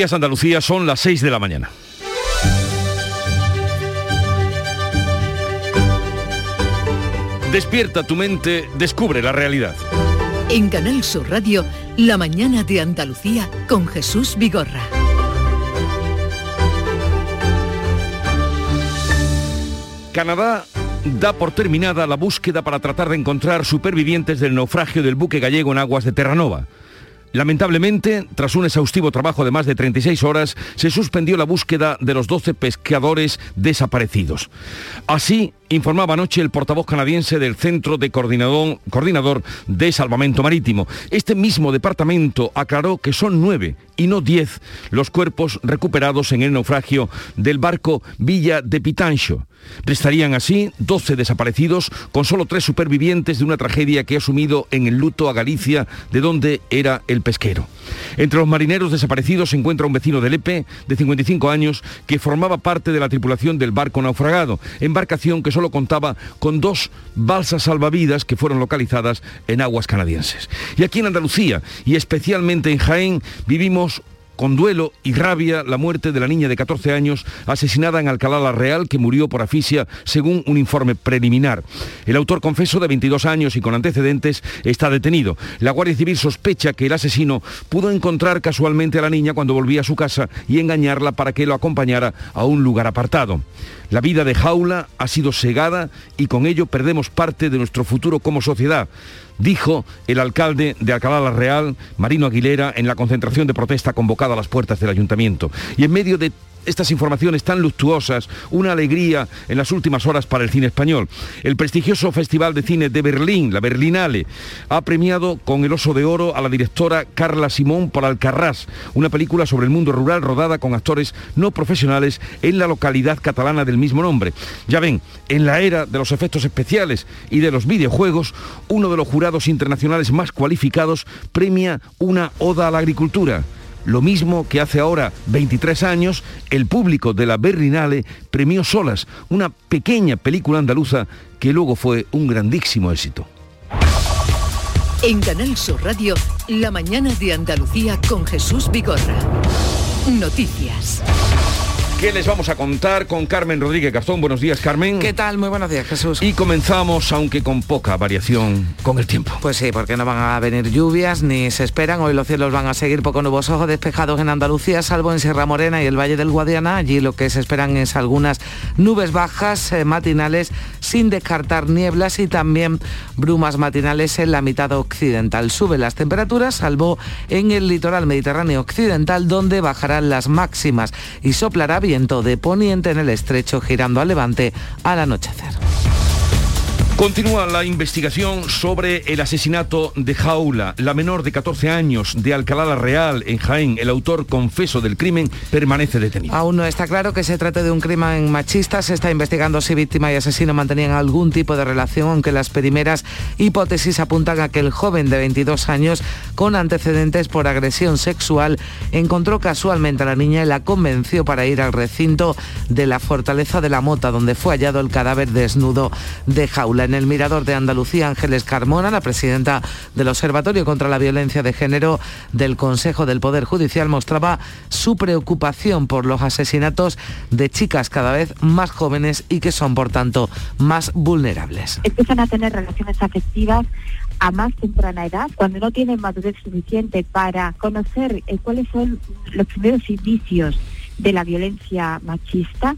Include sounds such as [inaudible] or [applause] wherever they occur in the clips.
Andalucía son las 6 de la mañana. Despierta tu mente, descubre la realidad. En Canal Sur Radio, La mañana de Andalucía con Jesús Vigorra. Canadá da por terminada la búsqueda para tratar de encontrar supervivientes del naufragio del buque gallego en aguas de Terranova. Lamentablemente, tras un exhaustivo trabajo de más de 36 horas, se suspendió la búsqueda de los 12 pescadores desaparecidos. Así, informaba anoche el portavoz canadiense del Centro de Coordinador, Coordinador de Salvamento Marítimo. Este mismo departamento aclaró que son nueve y no diez los cuerpos recuperados en el naufragio del barco Villa de Pitancho. Restarían así 12 desaparecidos con solo tres supervivientes de una tragedia que ha sumido en el luto a Galicia, de donde era el pesquero. Entre los marineros desaparecidos se encuentra un vecino de Lepe, de 55 años, que formaba parte de la tripulación del barco naufragado, embarcación que solo contaba con dos balsas salvavidas que fueron localizadas en aguas canadienses. Y aquí en Andalucía, y especialmente en Jaén, vivimos con duelo y rabia la muerte de la niña de 14 años asesinada en Alcalá la Real que murió por asfixia según un informe preliminar. El autor confeso de 22 años y con antecedentes está detenido. La Guardia Civil sospecha que el asesino pudo encontrar casualmente a la niña cuando volvía a su casa y engañarla para que lo acompañara a un lugar apartado. La vida de Jaula ha sido segada y con ello perdemos parte de nuestro futuro como sociedad dijo el alcalde de Alcalá la Real, Marino Aguilera, en la concentración de protesta convocada a las puertas del ayuntamiento. Y en medio de estas informaciones tan luctuosas, una alegría en las últimas horas para el cine español. El prestigioso Festival de Cine de Berlín, la Berlinale, ha premiado con el Oso de Oro a la directora Carla Simón por Alcarrás, una película sobre el mundo rural rodada con actores no profesionales en la localidad catalana del mismo nombre. Ya ven, en la era de los efectos especiales y de los videojuegos, uno de los jurados internacionales más cualificados premia una oda a la agricultura lo mismo que hace ahora 23 años, el público de la Berlinale premió Solas, una pequeña película andaluza que luego fue un grandísimo éxito. En Canal Sur Radio, la mañana de Andalucía con Jesús Vigorra. Noticias. ¿Qué les vamos a contar con Carmen Rodríguez Garzón? Buenos días, Carmen. ¿Qué tal? Muy buenos días, Jesús. Y comenzamos, aunque con poca variación, con el tiempo. Pues sí, porque no van a venir lluvias ni se esperan. Hoy los cielos van a seguir poco nubosos o despejados en Andalucía, salvo en Sierra Morena y el Valle del Guadiana. Allí lo que se esperan es algunas nubes bajas eh, matinales, sin descartar nieblas y también brumas matinales en la mitad occidental. Suben las temperaturas, salvo en el litoral mediterráneo occidental, donde bajarán las máximas y soplará de poniente en el estrecho girando al levante al anochecer. Continúa la investigación sobre el asesinato de Jaula, la menor de 14 años de Alcalá la Real, en Jaén. El autor confeso del crimen permanece detenido. Aún no está claro que se trate de un crimen machista. Se está investigando si víctima y asesino mantenían algún tipo de relación, aunque las primeras hipótesis apuntan a que el joven de 22 años, con antecedentes por agresión sexual, encontró casualmente a la niña y la convenció para ir al recinto de la Fortaleza de la Mota, donde fue hallado el cadáver desnudo de Jaula en el Mirador de Andalucía, Ángeles Carmona, la presidenta del Observatorio contra la Violencia de Género del Consejo del Poder Judicial, mostraba su preocupación por los asesinatos de chicas cada vez más jóvenes y que son, por tanto, más vulnerables. Empiezan a tener relaciones afectivas a más temprana edad, cuando no tienen madurez suficiente para conocer eh, cuáles son los primeros indicios de la violencia machista,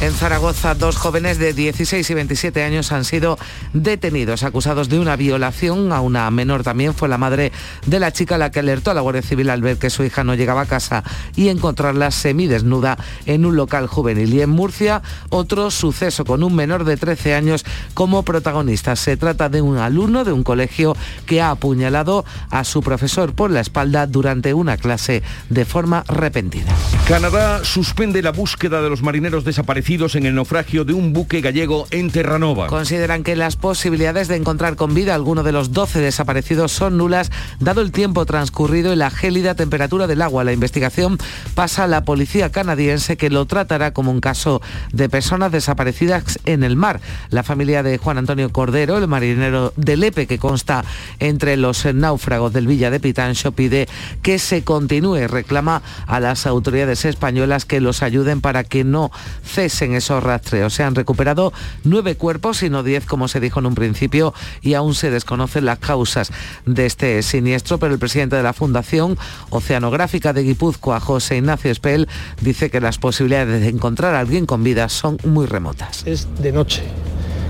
en Zaragoza, dos jóvenes de 16 y 27 años han sido detenidos, acusados de una violación a una menor. También fue la madre de la chica la que alertó a la Guardia Civil al ver que su hija no llegaba a casa y encontrarla semidesnuda en un local juvenil. Y en Murcia, otro suceso con un menor de 13 años como protagonista. Se trata de un alumno de un colegio que ha apuñalado a su profesor por la espalda durante una clase de forma repentina. Canadá suspende la búsqueda de los marineros desaparecidos en el naufragio de un buque gallego en Terranova. Consideran que las posibilidades de encontrar con vida a alguno de los 12 desaparecidos son nulas, dado el tiempo transcurrido y la gélida temperatura del agua. La investigación pasa a la policía canadiense que lo tratará como un caso de personas desaparecidas en el mar. La familia de Juan Antonio Cordero, el marinero de Lepe que consta entre los náufragos del Villa de Pitancho, pide que se continúe. Reclama a las autoridades españolas que los ayuden para que no cesen esos rastreos. Se han recuperado nueve cuerpos y no diez, como se dijo en un principio, y aún se desconocen las causas de este siniestro, pero el presidente de la Fundación Oceanográfica de Guipúzcoa, José Ignacio Espel, dice que las posibilidades de encontrar a alguien con vida son muy remotas. Es de noche,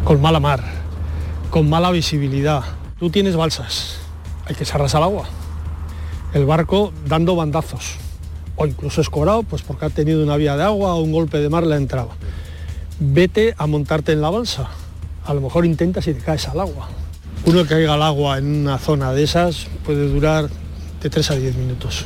con mala mar, con mala visibilidad. Tú tienes balsas, hay que echarlas al agua. El barco dando bandazos, o incluso escorado, pues porque ha tenido una vía de agua o un golpe de mar le ha entrado. Vete a montarte en la balsa. A lo mejor intentas y te caes al agua. Uno que caiga al agua en una zona de esas puede durar de 3 a 10 minutos.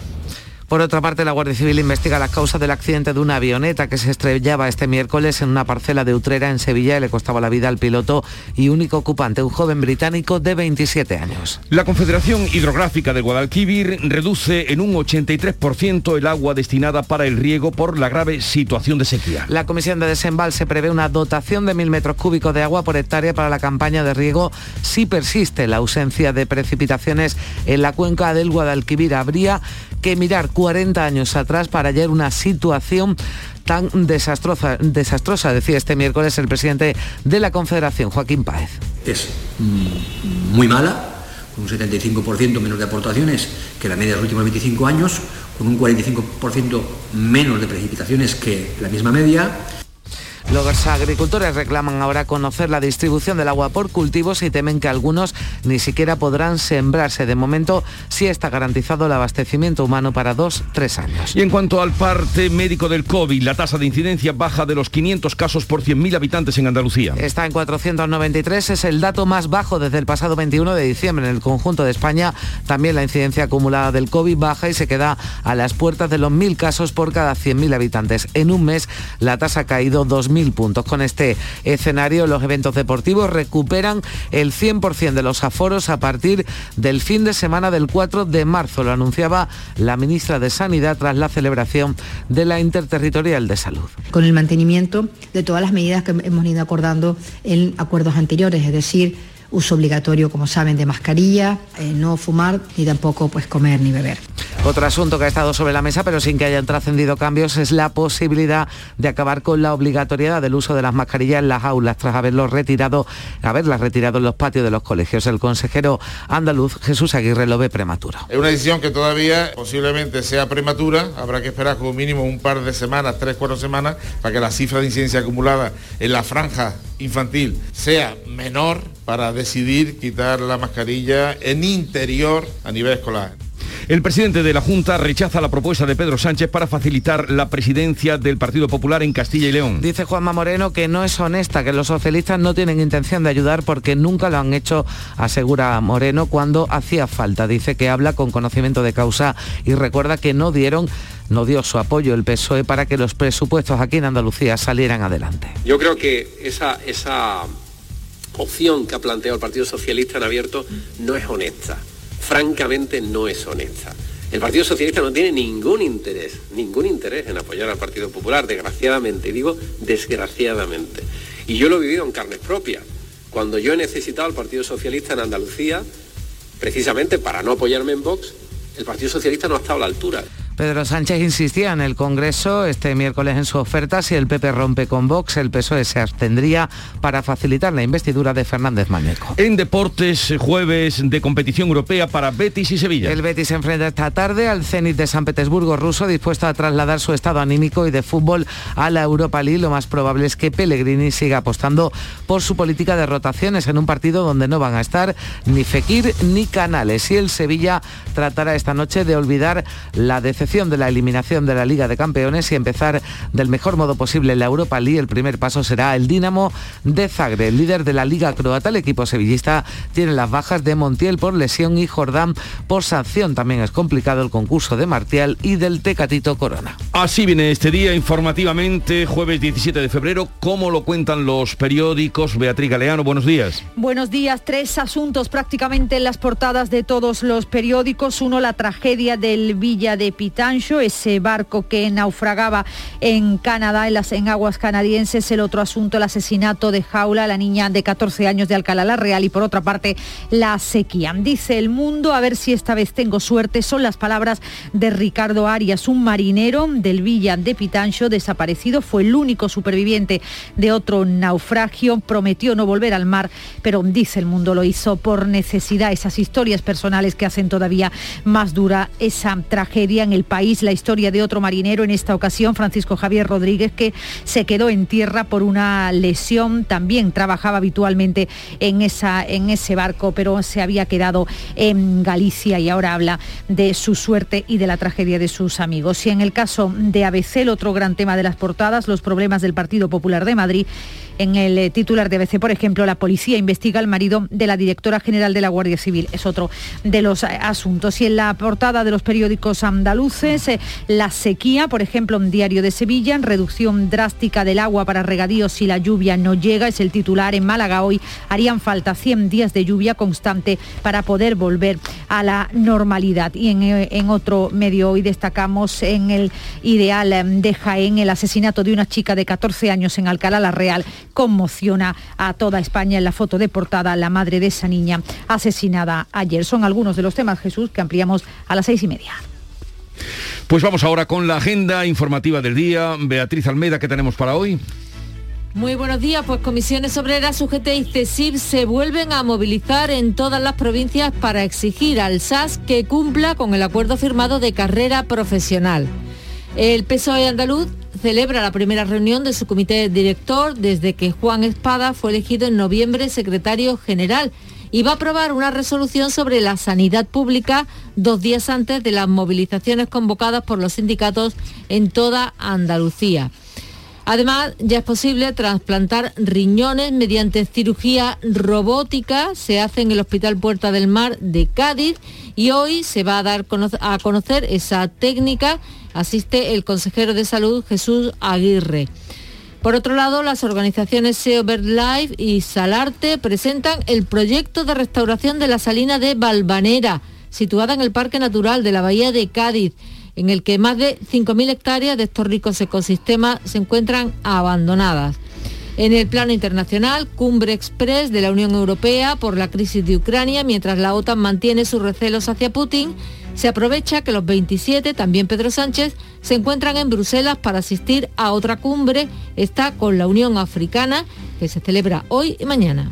Por otra parte, la Guardia Civil investiga las causas del accidente de una avioneta que se estrellaba este miércoles en una parcela de Utrera en Sevilla y le costaba la vida al piloto y único ocupante, un joven británico de 27 años. La Confederación Hidrográfica de Guadalquivir reduce en un 83% el agua destinada para el riego por la grave situación de sequía. La Comisión de Desembalse prevé una dotación de mil metros cúbicos de agua por hectárea para la campaña de riego si persiste la ausencia de precipitaciones en la cuenca del Guadalquivir. Habría que mirar 40 años atrás para hallar una situación tan desastrosa, desastrosa, decía este miércoles el presidente de la Confederación, Joaquín Páez. Es muy mala, con un 75% menos de aportaciones que la media de los últimos 25 años, con un 45% menos de precipitaciones que la misma media los agricultores reclaman ahora conocer la distribución del agua por cultivos y temen que algunos ni siquiera podrán sembrarse. De momento sí está garantizado el abastecimiento humano para dos, tres años. Y en cuanto al parte médico del COVID, la tasa de incidencia baja de los 500 casos por 100.000 habitantes en Andalucía. Está en 493, es el dato más bajo desde el pasado 21 de diciembre. En el conjunto de España también la incidencia acumulada del COVID baja y se queda a las puertas de los 1.000 casos por cada 100.000 habitantes. En un mes la tasa ha caído 2.000 puntos. Con este escenario, los eventos deportivos recuperan el 100% de los aforos a partir del fin de semana del 4 de marzo. Lo anunciaba la ministra de Sanidad tras la celebración de la Interterritorial de Salud. Con el mantenimiento de todas las medidas que hemos ido acordando en acuerdos anteriores, es decir, uso obligatorio, como saben, de mascarilla, eh, no fumar ni tampoco pues comer ni beber. Otro asunto que ha estado sobre la mesa, pero sin que hayan trascendido cambios, es la posibilidad de acabar con la obligatoriedad del uso de las mascarillas en las aulas tras haberlos retirado, haberlas retirado en los patios de los colegios. El consejero andaluz Jesús Aguirre lo ve prematuro. Es una decisión que todavía posiblemente sea prematura, habrá que esperar como mínimo un par de semanas, tres, cuatro semanas, para que la cifra de incidencia acumulada en la franja infantil sea menor para decidir quitar la mascarilla en interior a nivel escolar. El presidente de la Junta rechaza la propuesta de Pedro Sánchez para facilitar la presidencia del Partido Popular en Castilla y León. Dice Juanma Moreno que no es honesta, que los socialistas no tienen intención de ayudar porque nunca lo han hecho, asegura Moreno, cuando hacía falta. Dice que habla con conocimiento de causa y recuerda que no dieron no dio su apoyo el PSOE para que los presupuestos aquí en Andalucía salieran adelante. Yo creo que esa, esa opción que ha planteado el Partido Socialista en abierto no es honesta francamente no es honesta. El Partido Socialista no tiene ningún interés, ningún interés en apoyar al Partido Popular, desgraciadamente, digo desgraciadamente. Y yo lo he vivido en carnes propias. Cuando yo he necesitado al Partido Socialista en Andalucía, precisamente para no apoyarme en Vox, el Partido Socialista no ha estado a la altura. Pedro Sánchez insistía en el Congreso este miércoles en su oferta si el PP rompe con Vox, el PSOE se abstendría para facilitar la investidura de Fernández Mañeco. En deportes, jueves de competición europea para Betis y Sevilla. El Betis se enfrenta esta tarde al Zenit de San Petersburgo ruso, dispuesto a trasladar su estado anímico y de fútbol a la Europa League. Lo más probable es que Pellegrini siga apostando por su política de rotaciones en un partido donde no van a estar ni Fekir ni Canales. Y el Sevilla tratará esta noche de olvidar la decepción de la eliminación de la Liga de Campeones y empezar del mejor modo posible la Europa League, el primer paso será el Dinamo de Zagreb, líder de la Liga Croata. El equipo sevillista tiene las bajas de Montiel por lesión y Jordán por sanción. También es complicado el concurso de Martial y del Tecatito Corona. Así viene este día informativamente, jueves 17 de febrero. ¿Cómo lo cuentan los periódicos? Beatriz Galeano, buenos días. Buenos días. Tres asuntos prácticamente en las portadas de todos los periódicos. Uno, la tragedia del Villa de Pitancho, ese barco que naufragaba en Canadá, en aguas canadienses. El otro asunto, el asesinato de Jaula, la niña de 14 años de Alcalá la Real. Y por otra parte, la sequía. Dice el mundo, a ver si esta vez tengo suerte, son las palabras de Ricardo Arias, un marinero del Villa de Pitancho, desaparecido, fue el único superviviente de otro naufragio, prometió no volver al mar, pero dice el mundo lo hizo por necesidad, esas historias personales que hacen todavía más dura esa tragedia en el país, la historia de otro marinero, en esta ocasión Francisco Javier Rodríguez, que se quedó en tierra por una lesión, también trabajaba habitualmente en, esa, en ese barco, pero se había quedado en Galicia y ahora habla de su suerte y de la tragedia de sus amigos. Y en el caso de ABC, el otro gran tema de las portadas, los problemas del Partido Popular de Madrid. En el eh, titular de ABC, por ejemplo, la policía investiga al marido de la directora general de la Guardia Civil. Es otro de los eh, asuntos. Y en la portada de los periódicos andaluces, eh, la sequía, por ejemplo, en Diario de Sevilla, reducción drástica del agua para regadíos si la lluvia no llega, es el titular. En Málaga hoy harían falta 100 días de lluvia constante para poder volver a la normalidad. Y en, en otro medio hoy destacamos en el ideal em, de Jaén el asesinato de una chica de 14 años en Alcalá la Real conmociona a toda España en la foto de portada la madre de esa niña asesinada ayer. Son algunos de los temas, Jesús, que ampliamos a las seis y media. Pues vamos ahora con la agenda informativa del día. Beatriz Almeida, ¿qué tenemos para hoy? Muy buenos días, pues comisiones obreras, UGT y CESIR se vuelven a movilizar en todas las provincias para exigir al SAS que cumpla con el acuerdo firmado de carrera profesional. El PSOE andaluz celebra la primera reunión de su comité director desde que Juan Espada fue elegido en noviembre secretario general y va a aprobar una resolución sobre la sanidad pública dos días antes de las movilizaciones convocadas por los sindicatos en toda Andalucía. Además, ya es posible trasplantar riñones mediante cirugía robótica. Se hace en el Hospital Puerta del Mar de Cádiz y hoy se va a dar a conocer esa técnica Asiste el consejero de salud Jesús Aguirre. Por otro lado, las organizaciones SEO Life y Salarte presentan el proyecto de restauración de la salina de Balvanera, situada en el Parque Natural de la Bahía de Cádiz, en el que más de 5.000 hectáreas de estos ricos ecosistemas se encuentran abandonadas. En el plano internacional, cumbre express de la Unión Europea por la crisis de Ucrania, mientras la OTAN mantiene sus recelos hacia Putin se aprovecha que los 27, también Pedro Sánchez, se encuentran en Bruselas para asistir a otra cumbre, está con la Unión Africana, que se celebra hoy y mañana.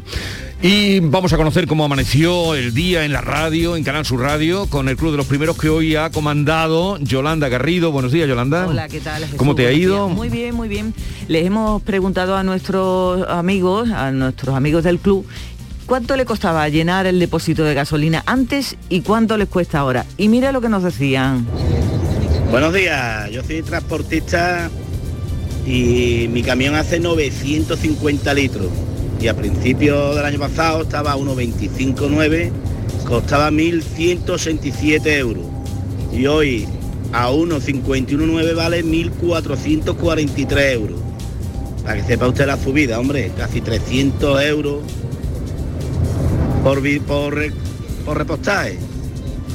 Y vamos a conocer cómo amaneció el día en la radio, en Canal Sur Radio, con el Club de los Primeros que hoy ha comandado Yolanda Garrido. Buenos días, Yolanda. Hola, ¿qué tal? ¿Cómo te ha ido? Muy bien, muy bien. Les hemos preguntado a nuestros amigos, a nuestros amigos del club, cuánto le costaba llenar el depósito de gasolina antes y cuánto les cuesta ahora. Y mira lo que nos decían. Buenos días, yo soy transportista y mi camión hace 950 litros y a principios del año pasado estaba a 1,25,9, costaba 1.167 euros y hoy a 1,51,9 vale 1.443 euros. Para que sepa usted la subida, hombre, casi 300 euros por, por, por repostaje.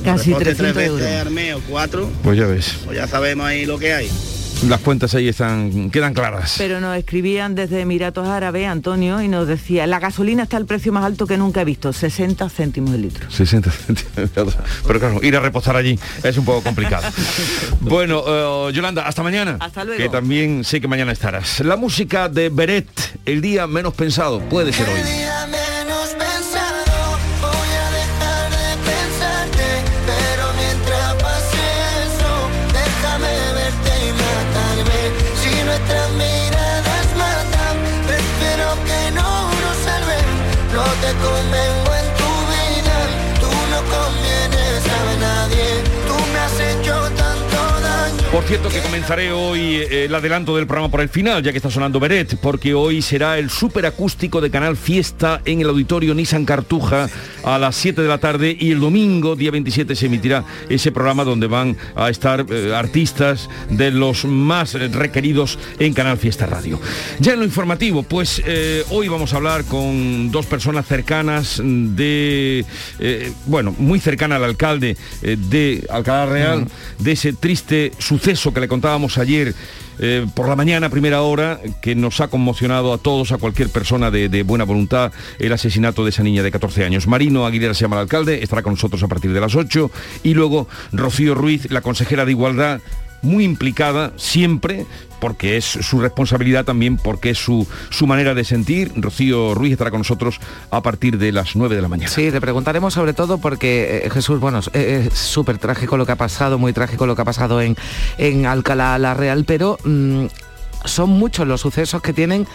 Casi 300 tres veces euros. armeo, cuatro, Pues ya ves. pues ya sabemos ahí lo que hay. Las cuentas ahí están, quedan claras. Pero nos escribían desde Emiratos Árabes, Antonio, y nos decía, la gasolina está al precio más alto que nunca he visto, 60 céntimos el litro. 60 centímetros. [laughs] Pero claro, ir a repostar allí es un poco complicado. [laughs] bueno, eh, Yolanda, hasta mañana. Hasta luego. Que también sé que mañana estarás. La música de Beret, el día menos pensado, puede ser hoy. Por cierto que comenzaré hoy eh, el adelanto del programa por el final, ya que está sonando Beret, porque hoy será el superacústico de Canal Fiesta en el auditorio Nissan Cartuja a las 7 de la tarde y el domingo, día 27, se emitirá ese programa donde van a estar eh, artistas de los más requeridos en Canal Fiesta Radio. Ya en lo informativo, pues eh, hoy vamos a hablar con dos personas cercanas de, eh, bueno, muy cercana al alcalde eh, de Alcalá Real, de ese triste suceso que le contábamos ayer eh, por la mañana, primera hora, que nos ha conmocionado a todos, a cualquier persona de, de buena voluntad, el asesinato de esa niña de 14 años. Marino Aguilera se llama el alcalde, estará con nosotros a partir de las 8. Y luego Rocío Ruiz, la consejera de Igualdad, muy implicada siempre, porque es su responsabilidad también, porque es su, su manera de sentir. Rocío Ruiz estará con nosotros a partir de las 9 de la mañana. Sí, le preguntaremos sobre todo porque eh, Jesús, bueno, es- súper trágico lo que ha pasado, muy trágico lo que ha pasado en, en Alcalá la Real, pero mm, son muchos los sucesos que tienen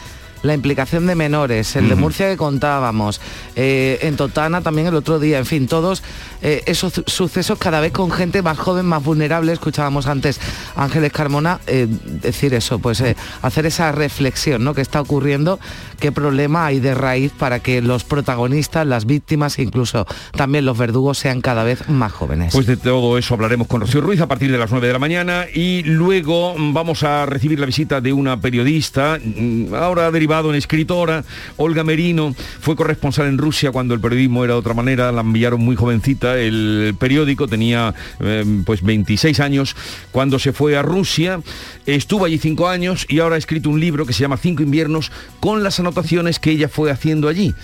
la implicación de menores, el de. Murcia que contábamos, eh, en Totana también el otro día, en fin, todos eh, esos su- sucesos cada vez con gente más joven, más vulnerable, escuchábamos antes a Ángeles Carmona eh, decir eso, pues hacer esa reflexión, ¿no? que está ocurriendo, qué problema hay de raíz para que los protagonistas, las víctimas e incluso también los verdugos sean cada vez más jóvenes. Pues de todo eso hablaremos con Rocío Ruiz a partir de las 9 de la mañana y luego vamos a recibir la visita de una periodista, mm, ahora derivado en escritora, Olga Merino, fue corresponsal en Rusia cuando el periodismo era de otra manera, la enviaron muy jovencita, el periódico tenía eh, pues 26 años cuando se fue a Rusia, estuvo allí cinco años y ahora ha escrito un libro que se llama Cinco inviernos con las anotaciones que ella fue haciendo allí,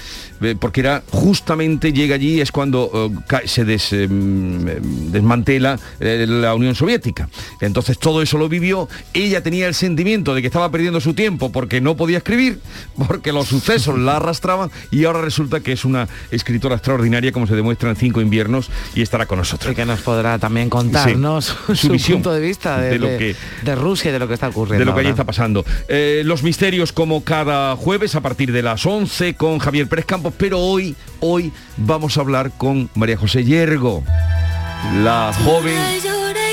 eh, porque era justamente llega allí es cuando eh, se des- eh, mm, desmantela la Unión Soviética. Entonces todo eso lo vivió, ella tenía el sentimiento de que estaba perdiendo su tiempo porque no podía escribir, [laughs] porque los sucesos la arrastraban y ahora resulta que es una escritora extraordinaria como se demuestra en Cinco inviernos y estará con nosotros. Y que nos podrá también contarnos Sí, su, visión punto de vista de, de lo que- de Rusia y de lo que está ocurriendo. de lo que allí ahora. está pasando. Eh, los misterios como cada jueves a partir de las 11 con Javier Pérez Campos, pero hoy, hoy vamos a hablar con María José Yergo, la joven...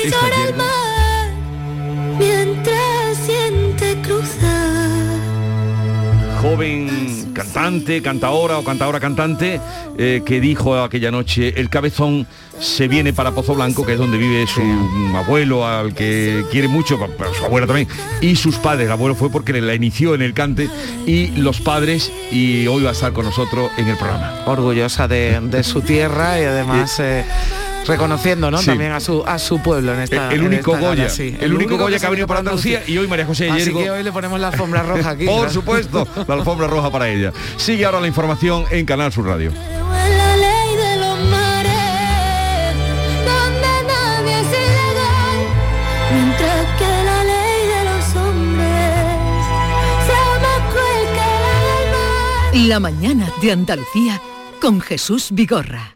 Yergo. Joven cantante, cantaora o cantaora cantante, eh, que dijo aquella noche, el cabezón se viene para Pozo Blanco, que es donde vive su abuelo, al que quiere mucho, pero su abuela también, y sus padres. El abuelo fue porque la inició en el cante, y los padres, y hoy va a estar con nosotros en el programa. Orgullosa de, de su tierra y además eh, reconociendo ¿no? Sí. también a su, a su pueblo en esta el en único esta gala, Goya, sí. el, único Goya que ha venido para Andalucía y hoy María José Así Yergo. que hoy le ponemos la alfombra roja aquí. [laughs] Por supuesto, la alfombra roja para ella. Sigue ahora la información en Canal Sur Radio. La mañana de Andalucía con Jesús Vigorra.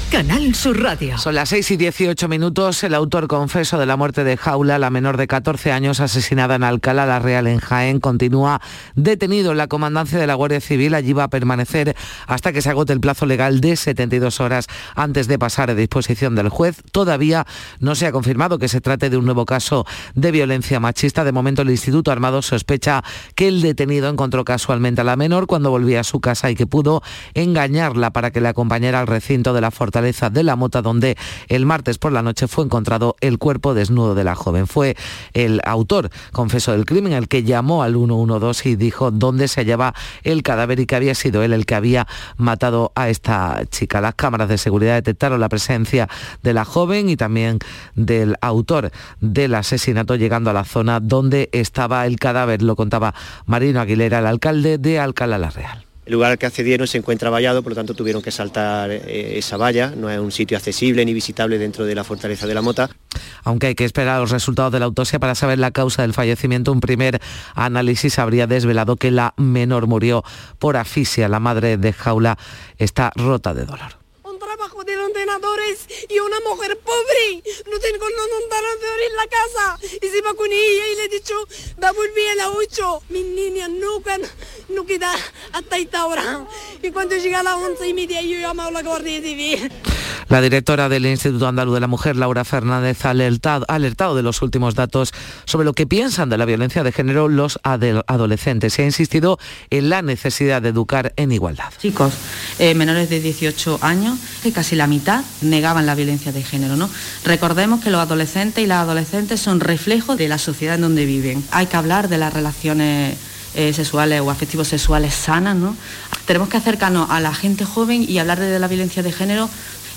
Canal Sur Radio. Son las 6 y 18 minutos. El autor confeso de la muerte de Jaula, la menor de 14 años asesinada en Alcalá la Real en Jaén, continúa detenido en la comandancia de la Guardia Civil. Allí va a permanecer hasta que se agote el plazo legal de 72 horas antes de pasar a disposición del juez. Todavía no se ha confirmado que se trate de un nuevo caso de violencia machista. De momento el Instituto Armado sospecha que el detenido encontró casualmente a la menor cuando volvía a su casa y que pudo engañarla para que le acompañara al recinto de la fortaleza De la Mota, donde el martes por la noche fue encontrado el cuerpo desnudo de la joven. Fue el autor, confeso del crimen, el que llamó al 112 y dijo dónde se hallaba el cadáver y que había sido él el que había matado a esta chica. Las cámaras de seguridad detectaron la presencia de la joven y también del autor del asesinato llegando a la zona donde estaba el cadáver, lo contaba Marino Aguilera, el alcalde de Alcalá la Real. El lugar al que accedieron se encuentra vallado, por lo tanto tuvieron que saltar eh, esa valla. No es un sitio accesible ni visitable dentro de la fortaleza de la Mota. Aunque hay que esperar los resultados de la autopsia para saber la causa del fallecimiento, un primer análisis habría desvelado que la menor murió por asfixia. La madre de Jaula está rota de dolor y una mujer pobre. No tengo los ordenadores en la casa. Y se va con ella y le he dicho, va a volver a las 8. Mi niña nunca, no queda hasta esta hora. Y cuando llega a las 11 y media yo llamo a la Guardia Civil. La directora del Instituto Andaluz de la Mujer, Laura Fernández, ha alertado, ha alertado de los últimos datos sobre lo que piensan de la violencia de género los adolescentes y ha insistido en la necesidad de educar en igualdad. Chicos eh, menores de 18 años, que casi la mitad la violencia de género. ¿no? Recordemos que los adolescentes y las adolescentes son reflejos de la sociedad en donde viven. Hay que hablar de las relaciones eh, sexuales o afectivos sexuales sanas, ¿no? Tenemos que acercarnos a la gente joven y hablar de la violencia de género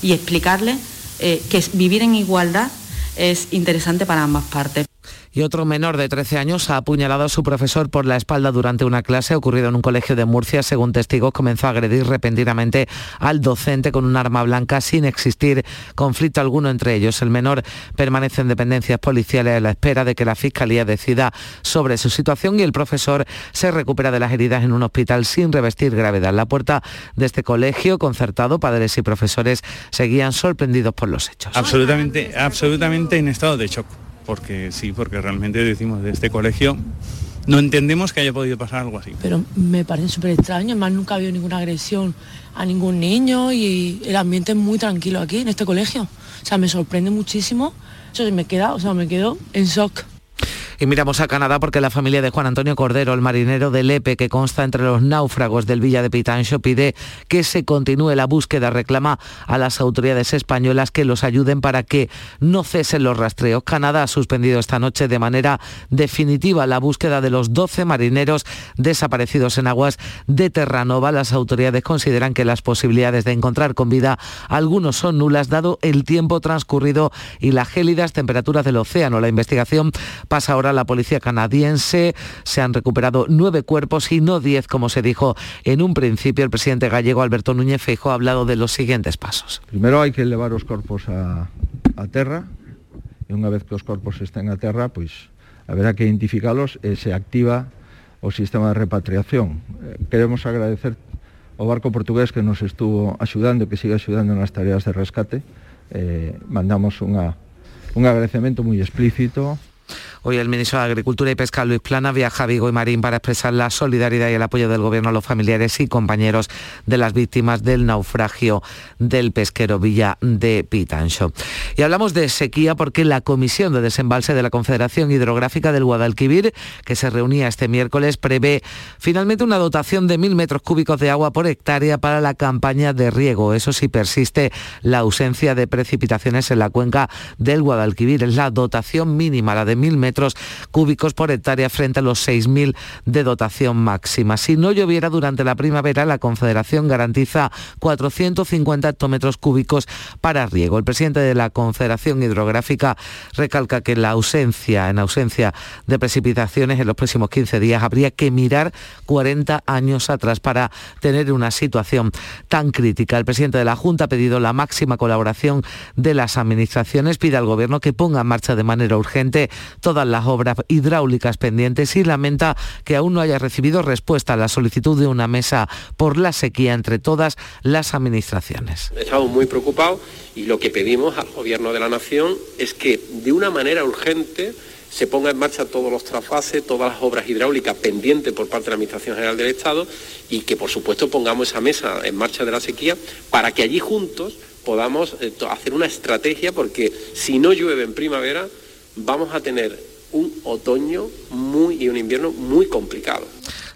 y explicarle eh, que vivir en igualdad es interesante para ambas partes y otro menor de 13 años ha apuñalado a su profesor por la espalda durante una clase ocurrido en un colegio de Murcia. Según testigos, comenzó a agredir repentinamente al docente con un arma blanca sin existir conflicto alguno entre ellos. El menor permanece en dependencias policiales a la espera de que la Fiscalía decida sobre su situación y el profesor se recupera de las heridas en un hospital sin revestir gravedad. La puerta de este colegio concertado, padres y profesores seguían sorprendidos por los hechos. Absolutamente, absolutamente en estado de shock porque sí, porque realmente decimos de este colegio no entendemos que haya podido pasar algo así. Pero me parece súper extraño, además nunca ha habido ninguna agresión a ningún niño y el ambiente es muy tranquilo aquí en este colegio. O sea, me sorprende muchísimo. Eso me queda, o sea, me quedo en shock. Y miramos a Canadá porque la familia de Juan Antonio Cordero, el marinero de Lepe, que consta entre los náufragos del Villa de Pitancho, pide que se continúe la búsqueda. Reclama a las autoridades españolas que los ayuden para que no cesen los rastreos. Canadá ha suspendido esta noche de manera definitiva la búsqueda de los 12 marineros desaparecidos en aguas de Terranova. Las autoridades consideran que las posibilidades de encontrar con vida algunos son nulas dado el tiempo transcurrido y las gélidas temperaturas del océano. La investigación pasa ahora la policía canadiense se han recuperado nueve cuerpos y no diez, como se dijo en un principio. El presidente gallego Alberto Núñez Feijo ha hablado de los siguientes pasos. Primero hay que elevar os corpos a, a terra e unha vez que os corpos estén a terra, pois habrá que identificalos e se activa o sistema de repatriación. Eh, queremos agradecer o barco portugués que nos estuvo axudando e que sigue axudando nas tareas de rescate. Eh, mandamos unha, un agradecemento moi explícito Hoy el ministro de Agricultura y Pesca, Luis Plana, viaja a Vigo y Marín para expresar la solidaridad y el apoyo del Gobierno a los familiares y compañeros de las víctimas del naufragio del pesquero Villa de Pitancho. Y hablamos de sequía porque la Comisión de Desembalse de la Confederación Hidrográfica del Guadalquivir, que se reunía este miércoles, prevé finalmente una dotación de mil metros cúbicos de agua por hectárea para la campaña de riego. Eso sí persiste la ausencia de precipitaciones en la cuenca del Guadalquivir. Es la dotación mínima, la de mil metros cúbicos por hectárea frente a los 6.000 de dotación máxima. Si no lloviera durante la primavera, la Confederación garantiza 450 hectómetros cúbicos para riego. El presidente de la Confederación Hidrográfica recalca que la ausencia, en ausencia de precipitaciones en los próximos 15 días, habría que mirar 40 años atrás para tener una situación tan crítica. El presidente de la Junta ha pedido la máxima colaboración de las administraciones, pide al Gobierno que ponga en marcha de manera urgente todas las obras hidráulicas pendientes y lamenta que aún no haya recibido respuesta a la solicitud de una mesa por la sequía entre todas las administraciones. Estamos muy preocupados y lo que pedimos al Gobierno de la Nación es que de una manera urgente se ponga en marcha todos los trasfases, todas las obras hidráulicas pendientes por parte de la Administración General del Estado y que por supuesto pongamos esa mesa en marcha de la sequía para que allí juntos podamos eh, hacer una estrategia porque si no llueve en primavera vamos a tener un otoño muy y un invierno muy complicado.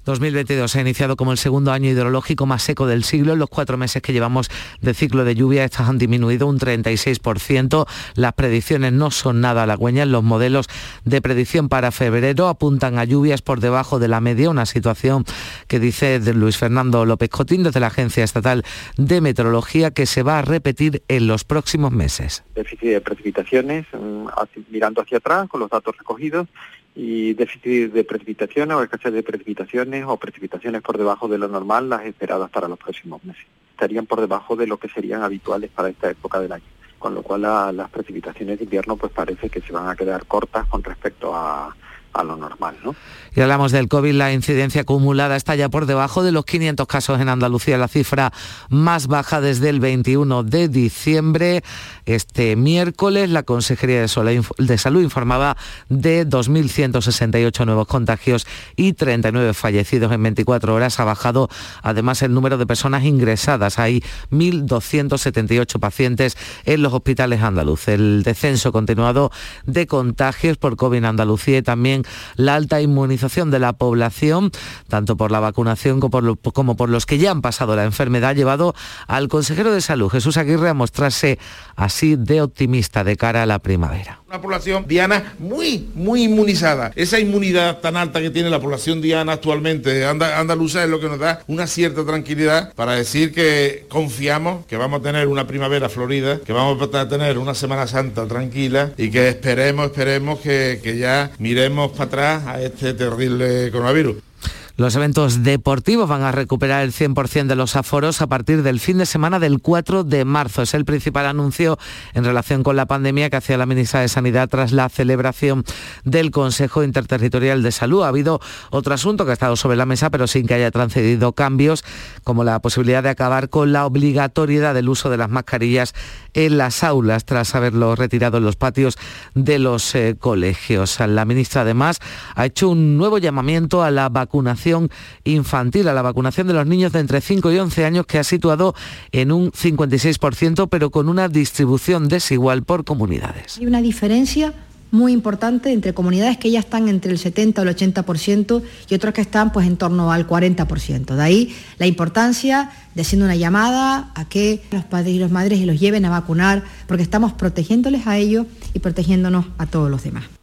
2022 se ha iniciado como el segundo año hidrológico más seco del siglo. En los cuatro meses que llevamos de ciclo de lluvia, estas han disminuido un 36%. Las predicciones no son nada halagüeñas. Los modelos de predicción para febrero apuntan a lluvias por debajo de la media, una situación que dice Luis Fernando López Cotín desde la Agencia Estatal de Meteorología que se va a repetir en los próximos meses. Déficit de precipitaciones, mm, mirando hacia atrás con los datos recogidos y déficit de precipitaciones o escasez de precipitaciones o precipitaciones por debajo de lo normal las esperadas para los próximos meses. Estarían por debajo de lo que serían habituales para esta época del año con lo cual las precipitaciones de invierno pues parece que se van a quedar cortas con respecto a, a lo normal. ¿no? Y hablamos del COVID, la incidencia acumulada está ya por debajo de los 500 casos en Andalucía, la cifra más baja desde el 21 de diciembre. Este miércoles la Consejería de Salud informaba de 2.168 nuevos contagios y 39 fallecidos en 24 horas. Ha bajado además el número de personas ingresadas. Hay 1.278 pacientes en los hospitales andaluces. El descenso continuado de contagios por COVID en Andalucía y también la alta inmunización de la población, tanto por la vacunación como por, los que ya han pasado la enfermedad, ha llevado al consejero de salud, Jesús Aguirre, a mostrarse así de optimista de cara a la primavera. Una población diana muy, muy inmunizada. Esa inmunidad tan alta que tiene la población diana actualmente andaluza es lo que nos da una cierta tranquilidad para decir que confiamos que vamos a tener una primavera florida, que vamos a tener una Semana Santa tranquila y que esperemos, esperemos que, que ya miremos para atrás a este terrible coronavirus. Los eventos deportivos van a recuperar el 100% de los aforos a partir del fin de semana del 4 de marzo. Es el principal anuncio en relación con la pandemia que hacía la ministra de Sanidad tras la celebración del Consejo Interterritorial de Salud. Ha habido otro asunto que ha estado sobre la mesa, pero sin que haya transcedido cambios, como la posibilidad de acabar con la obligatoriedad del uso de las mascarillas en las aulas tras haberlo retirado en los patios de los eh, colegios. La ministra además ha hecho un nuevo llamamiento a la vacunación infantil, a la vacunación de los niños de entre 5 y 11 años que ha situado en un 56%, pero con una distribución desigual por comunidades. Hay una diferencia muy importante entre comunidades que ya están entre el 70 o el 80% y otras que están pues en torno al 40%. De ahí la importancia de haciendo una llamada a que los padres y las madres los lleven a vacunar porque estamos protegiéndoles a ellos y protegiéndonos a todos los demás.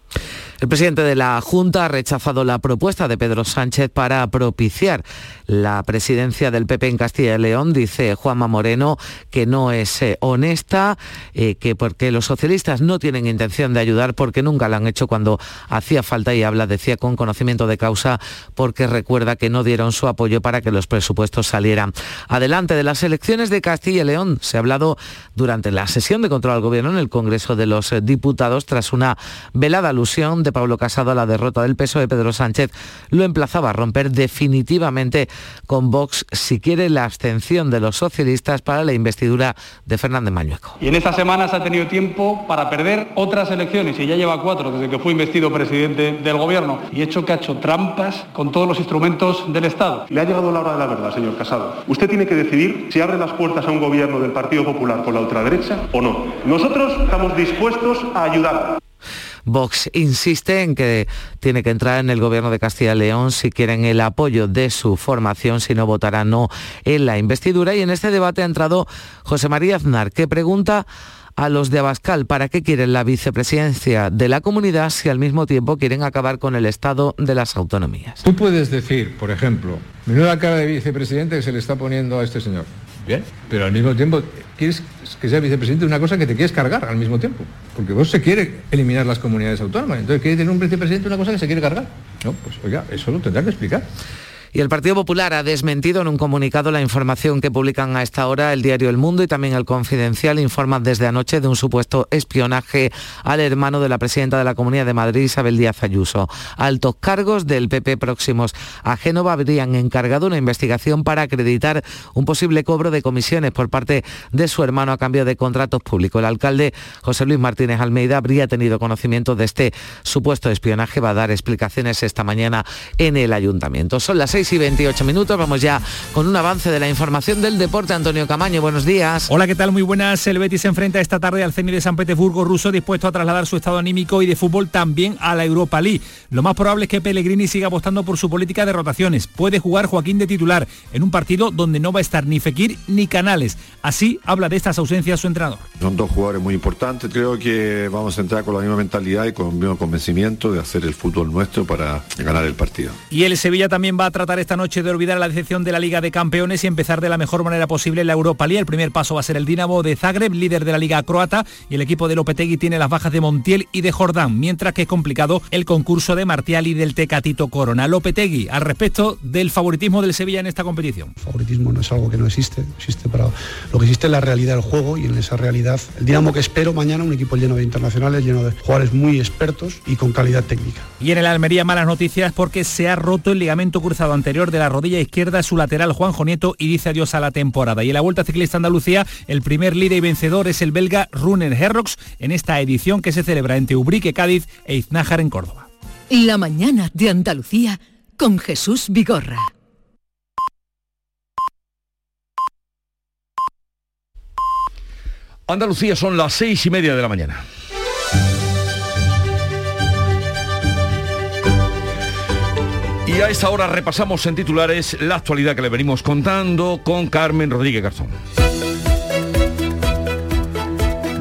El presidente de la Junta ha rechazado la propuesta de Pedro Sánchez para propiciar la presidencia del PP en Castilla y León. Dice Juanma Moreno que no es eh, honesta, eh, que porque los socialistas no tienen intención de ayudar porque nunca lo han hecho cuando hacía falta y habla, decía, con conocimiento de causa porque recuerda que no dieron su apoyo para que los presupuestos salieran adelante. De las elecciones de Castilla y León se ha hablado durante la sesión de control al gobierno en el Congreso de los Diputados tras una velada alusión de Pablo Casado a la derrota del peso de Pedro Sánchez lo emplazaba a romper definitivamente con Vox si quiere la abstención de los socialistas para la investidura de Fernández Mañueco. Y en estas semanas ha tenido tiempo para perder otras elecciones y ya lleva cuatro desde que fue investido presidente del gobierno y hecho que ha hecho trampas con todos los instrumentos del Estado. Le ha llegado la hora de la verdad, señor Casado. Usted tiene que decidir si abre las puertas a un gobierno del Partido Popular con la ultraderecha o no. Nosotros estamos dispuestos a ayudar. Vox insiste en que tiene que entrar en el gobierno de Castilla y León si quieren el apoyo de su formación, si no votará no en la investidura. Y en este debate ha entrado José María Aznar, que pregunta a los de Abascal para qué quieren la vicepresidencia de la comunidad si al mismo tiempo quieren acabar con el Estado de las autonomías. Tú puedes decir, por ejemplo, menuda cara de vicepresidente que se le está poniendo a este señor. Bien, pero al mismo tiempo quieres que sea vicepresidente de una cosa que te quieres cargar al mismo tiempo. Porque vos se quiere eliminar las comunidades autónomas. Entonces quiere tener un vicepresidente de una cosa que se quiere cargar. No, pues oiga, eso lo tendrá que explicar. Y el Partido Popular ha desmentido en un comunicado la información que publican a esta hora el diario El Mundo y también el Confidencial informan desde anoche de un supuesto espionaje al hermano de la presidenta de la Comunidad de Madrid, Isabel Díaz Ayuso. Altos cargos del PP próximos a Génova habrían encargado una investigación para acreditar un posible cobro de comisiones por parte de su hermano a cambio de contratos públicos. El alcalde José Luis Martínez Almeida habría tenido conocimiento de este supuesto espionaje. Va a dar explicaciones esta mañana en el ayuntamiento. Son las seis 6 y 28 minutos. Vamos ya con un avance de la información del deporte. Antonio Camaño, buenos días. Hola, ¿qué tal? Muy buenas. El Betis se enfrenta esta tarde al Zenit de San Petersburgo ruso dispuesto a trasladar su estado anímico y de fútbol también a la Europa League. Lo más probable es que Pellegrini siga apostando por su política de rotaciones. Puede jugar Joaquín de titular en un partido donde no va a estar ni Fekir ni Canales. Así habla de estas ausencias su entrenador. Son dos jugadores muy importantes. Creo que vamos a entrar con la misma mentalidad y con el mismo convencimiento de hacer el fútbol nuestro para ganar el partido. Y el Sevilla también va a tratar esta noche de olvidar la decepción de la Liga de Campeones y empezar de la mejor manera posible la Europa League. El primer paso va a ser el Dinamo de Zagreb, líder de la Liga croata, y el equipo de Lopetegui tiene las bajas de Montiel y de Jordán, mientras que es complicado el concurso de Martial y del Tecatito Corona. Lopetegui, al respecto del favoritismo del Sevilla en esta competición. El favoritismo no es algo que no existe, existe para lo que existe es la realidad del juego y en esa realidad el Dinamo que espero mañana un equipo lleno de internacionales, lleno de jugadores muy expertos y con calidad técnica. Y en el Almería malas noticias porque se ha roto el ligamento cruzado anterior de la rodilla izquierda su lateral Juanjo Nieto y dice adiós a la temporada. Y en la Vuelta Ciclista Andalucía el primer líder y vencedor es el belga Runen Herrox en esta edición que se celebra entre Ubrique, Cádiz e Iznájar en Córdoba. La mañana de Andalucía con Jesús Vigorra. Andalucía son las seis y media de la mañana. Y a esta hora repasamos en titulares la actualidad que le venimos contando con Carmen Rodríguez Garzón.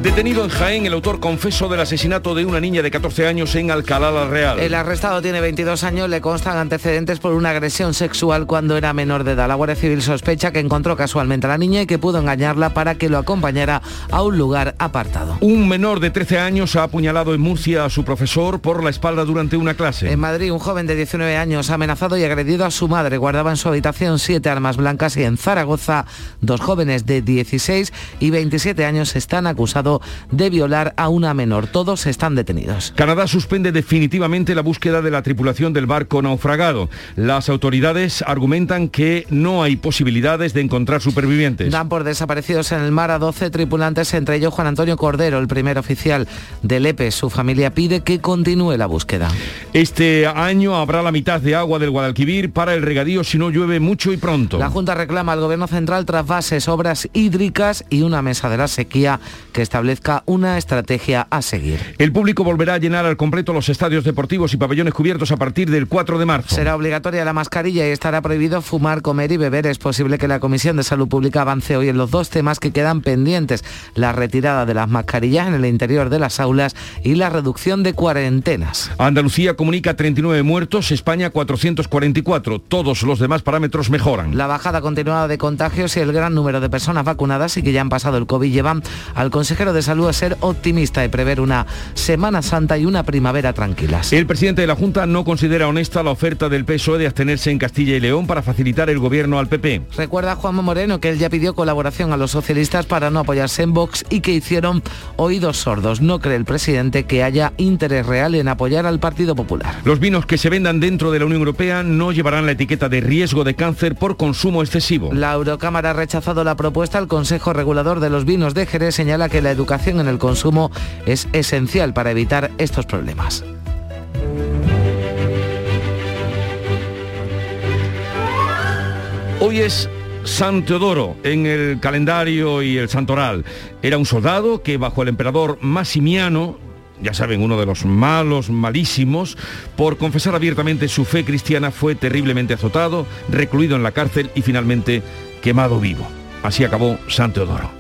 Detenido en Jaén el autor confeso del asesinato de una niña de 14 años en Alcalá la Real. El arrestado tiene 22 años, le constan antecedentes por una agresión sexual cuando era menor de edad. La Guardia Civil sospecha que encontró casualmente a la niña y que pudo engañarla para que lo acompañara a un lugar apartado. Un menor de 13 años ha apuñalado en Murcia a su profesor por la espalda durante una clase. En Madrid, un joven de 19 años ha amenazado y agredido a su madre. Guardaba en su habitación siete armas blancas y en Zaragoza, dos jóvenes de 16 y 27 años están acusados de violar a una menor. Todos están detenidos. Canadá suspende definitivamente la búsqueda de la tripulación del barco naufragado. Las autoridades argumentan que no hay posibilidades de encontrar supervivientes. Dan por desaparecidos en el mar a 12 tripulantes, entre ellos Juan Antonio Cordero, el primer oficial del EPE. Su familia pide que continúe la búsqueda. Este año habrá la mitad de agua del Guadalquivir para el regadío si no llueve mucho y pronto. La Junta reclama al Gobierno Central trasvases, obras hídricas y una mesa de la sequía que establezca una estrategia a seguir. El público volverá a llenar al completo los estadios deportivos y pabellones cubiertos a partir del 4 de marzo. Será obligatoria la mascarilla y estará prohibido fumar, comer y beber. Es posible que la Comisión de Salud Pública avance hoy en los dos temas que quedan pendientes, la retirada de las mascarillas en el interior de las aulas y la reducción de cuarentenas. Andalucía comunica 39 muertos, España 444. Todos los demás parámetros mejoran. La bajada continuada de contagios y el gran número de personas vacunadas y que ya han pasado el COVID llevan al consejero de salud a ser optimista y prever una Semana Santa y una primavera tranquilas. El presidente de la Junta no considera honesta la oferta del PSOE de abstenerse en Castilla y León para facilitar el gobierno al PP. Recuerda Juanma Moreno que él ya pidió colaboración a los socialistas para no apoyarse en Vox y que hicieron oídos sordos. No cree el presidente que haya interés real en apoyar al Partido Popular. Los vinos que se vendan dentro de la Unión Europea no llevarán la etiqueta de riesgo de cáncer por consumo excesivo. La Eurocámara ha rechazado la propuesta. El Consejo Regulador de los Vinos de Jerez señala que la educación en el consumo es esencial para evitar estos problemas. Hoy es San Teodoro en el calendario y el santoral. Era un soldado que bajo el emperador Massimiano ya saben, uno de los malos, malísimos, por confesar abiertamente su fe cristiana fue terriblemente azotado, recluido en la cárcel y finalmente quemado vivo. Así acabó San Teodoro.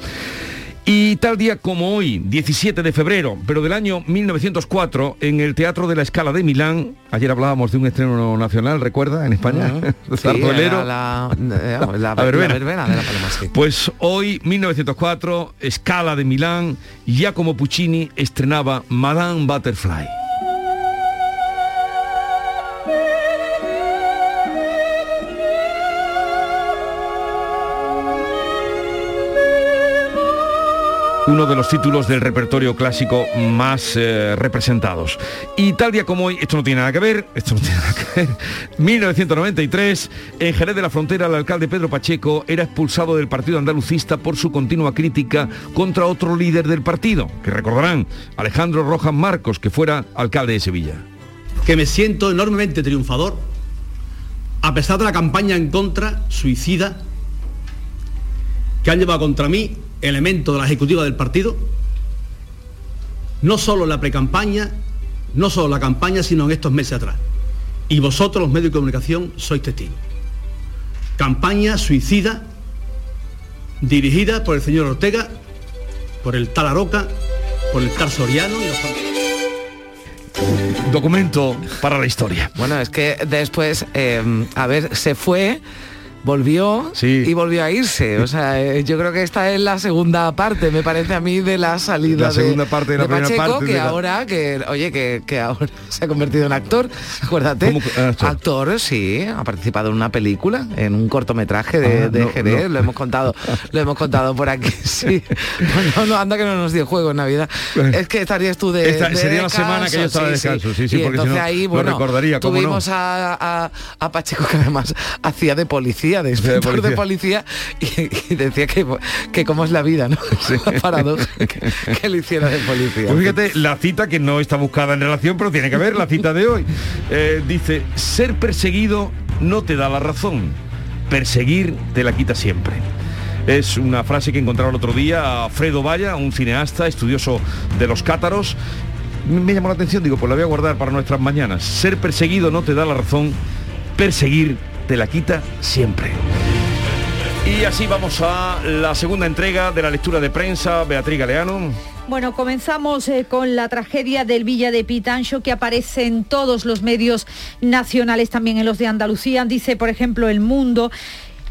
Y tal día como hoy, 17 de febrero, pero del año 1904, en el Teatro de la Escala de Milán, ayer hablábamos de un estreno nacional, ¿recuerda? En España, [laughs] Sí, Zarzuelero. la, la- [laughs] la- la verbena. verbena de la Paloma, sí. Pues hoy, 1904, Escala de Milán, Giacomo Puccini estrenaba Madame Butterfly. Uno de los títulos del repertorio clásico más eh, representados. Y tal día como hoy, esto no tiene nada que ver, esto no tiene nada que ver, 1993, en Jerez de la Frontera, el alcalde Pedro Pacheco era expulsado del partido andalucista por su continua crítica contra otro líder del partido, que recordarán, Alejandro Rojas Marcos, que fuera alcalde de Sevilla. que me siento enormemente triunfador a pesar de la campaña en contra, suicida, que han llevado contra mí elementos de la ejecutiva del partido, no solo en la precampaña, no solo en la campaña, sino en estos meses atrás. Y vosotros, los medios de comunicación, sois testigos. Campaña suicida dirigida por el señor Ortega, por el tal Aroca, por el tal Soriano y los Documento para la historia. Bueno, es que después, eh, a ver, se fue volvió y volvió a irse. O sea, eh, yo creo que esta es la segunda parte, me parece a mí, de la salida la segunda parte de la primera Pacheco, parte que de la- ahora, que oye, que, que ahora [laughs] se ha convertido en actor, acuérdate. actor? sí, ha participado en una película, en un cortometraje de, Ah, de no, Jerez, no. lo hemos contado, lo hemos contado por aquí, [laughs] sí. No, no, anda que no nos dio juego en Navidad. Es que estarías tú de, Esta- de sería la semana que yo estaba de descanso, sí, porque si entonces no, ahí, lo bueno, recordaría, cómo no. tuvimos a, a- a Pacheco que además hacía de policía, [laughs] de inspector de policía, y, y decía que, que cómo es la vida, ¿no? [laughs] [laughs] Paradoja que, que le hiciera de policía. Pues fíjate, la cita que no está buscada en relación, pero tiene que ver la cita de hoy. Eh, dice, ser perseguido no te da la razón, perseguir te la quita siempre. Es una frase que encontraba el otro día a Fredo Valla, un cineasta, estudioso de los cátaros. Me llamó la atención, digo, pues la voy a guardar para nuestras mañanas. Ser perseguido no te da la razón, perseguir te la quita siempre. Y así vamos a la segunda entrega de la lectura de prensa. Beatriz Galeano. Bueno, comenzamos eh, con la tragedia del Villa de Pitancho que aparece en todos los medios nacionales, también en los de Andalucía. Dice, por ejemplo, El Mundo.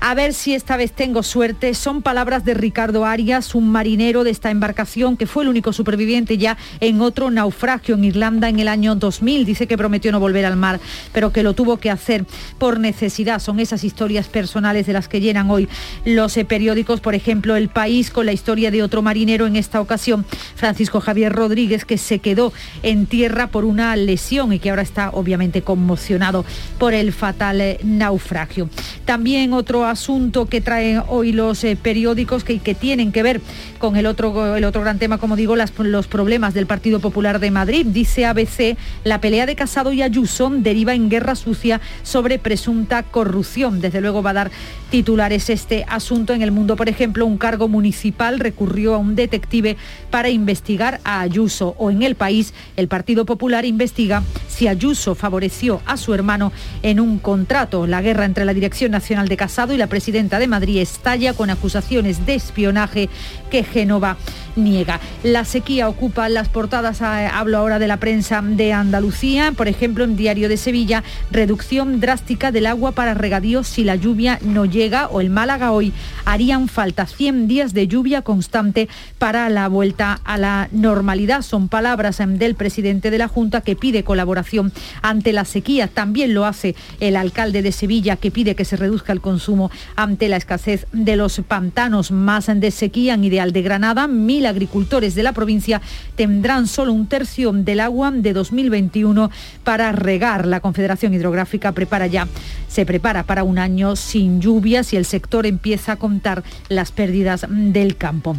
A ver si esta vez tengo suerte. Son palabras de Ricardo Arias, un marinero de esta embarcación que fue el único superviviente ya en otro naufragio en Irlanda en el año 2000. Dice que prometió no volver al mar, pero que lo tuvo que hacer por necesidad. Son esas historias personales de las que llenan hoy los eh, periódicos. Por ejemplo, El País con la historia de otro marinero en esta ocasión, Francisco Javier Rodríguez, que se quedó en tierra por una lesión y que ahora está obviamente conmocionado por el fatal eh, naufragio. También otro asunto que traen hoy los eh, periódicos que, tienen que ver con el otro, el otro gran tema, como digo, los problemas del Partido Popular de Madrid. Dice ABC, la pelea de Casado y Ayuso deriva en guerra sucia sobre presunta corrupción. Desde luego va a dar titulares este asunto. En el mundo, por ejemplo, un cargo municipal recurrió a un detective para investigar a Ayuso. O en el país, el Partido Popular investiga si Ayuso favoreció a su hermano en un contrato. La guerra entre la Dirección Nacional de Casado y la presidenta de Madrid estalla con acusaciones de espionaje que Génova niega. La sequía ocupa las portadas, eh, hablo ahora de la prensa de Andalucía, por ejemplo en Diario de Sevilla, reducción drástica del agua para regadíos si la lluvia no llega o el Málaga hoy harían falta 100 días de lluvia constante para la vuelta a la normalidad. Son palabras em, del presidente de la Junta que pide colaboración ante la sequía. También lo hace el alcalde de Sevilla que pide que se reduzca el consumo ante la escasez de los pantanos más de sequía en Ideal de Granada. Mil agricultores de la provincia tendrán solo un tercio del agua de 2021 para regar. La Confederación Hidrográfica prepara ya, se prepara para un año sin lluvias y el sector empieza a contar las pérdidas del campo.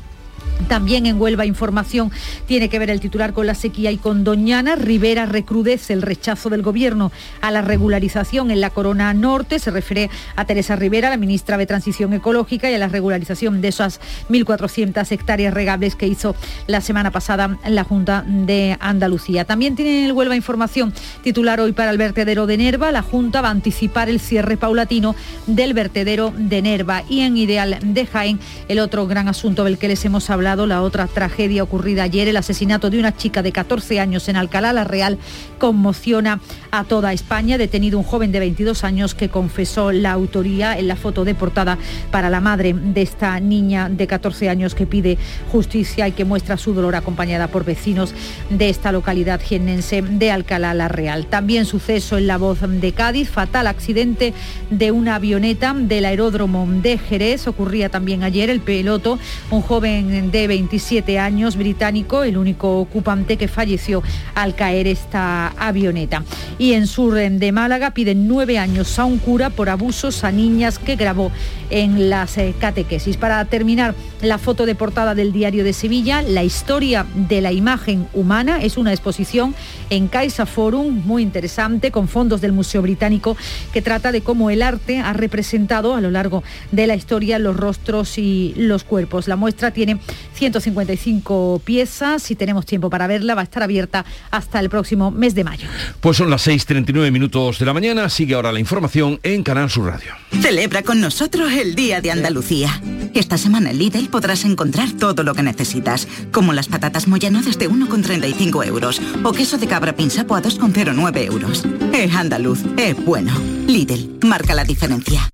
También en Huelva Información tiene que ver el titular con la sequía y con Doñana. Rivera recrudece el rechazo del gobierno a la regularización en la Corona Norte. Se refiere a Teresa Rivera, la ministra de Transición Ecológica, y a la regularización de esas 1.400 hectáreas regables que hizo la semana pasada la Junta de Andalucía. También tiene el Huelva Información titular hoy para el vertedero de Nerva. La Junta va a anticipar el cierre paulatino del vertedero de Nerva. Y en Ideal de Jaén, el otro gran asunto del que les hemos hablado, la otra tragedia ocurrida ayer, el asesinato de una chica de 14 años en Alcalá la Real, conmociona a toda España. Detenido un joven de 22 años que confesó la autoría en la foto de portada para la madre de esta niña de 14 años que pide justicia y que muestra su dolor acompañada por vecinos de esta localidad jiennense de Alcalá la Real. También suceso en la voz de Cádiz, fatal accidente de una avioneta del aeródromo de Jerez. Ocurría también ayer el piloto, un joven de 27 años británico, el único ocupante que falleció al caer esta avioneta. Y en sur de Málaga piden nueve años a un cura por abusos a niñas que grabó en las eh, catequesis. Para terminar, la foto de portada del diario de Sevilla, la historia de la imagen humana, es una exposición en Caixa Forum muy interesante con fondos del Museo Británico que trata de cómo el arte ha representado a lo largo de la historia los rostros y los cuerpos. La muestra tiene 155 piezas. Si tenemos tiempo para verla, va a estar abierta hasta el próximo mes de mayo. Pues son las 6.39 minutos de la mañana. Sigue ahora la información en Canal Sur Radio. Celebra con nosotros el Día de Andalucía. Esta semana en Lidl podrás encontrar todo lo que necesitas, como las patatas Moyano desde 1,35 euros o queso de cabra pinsapo a 2,09 euros. Es andaluz, es bueno. Lidl, marca la diferencia.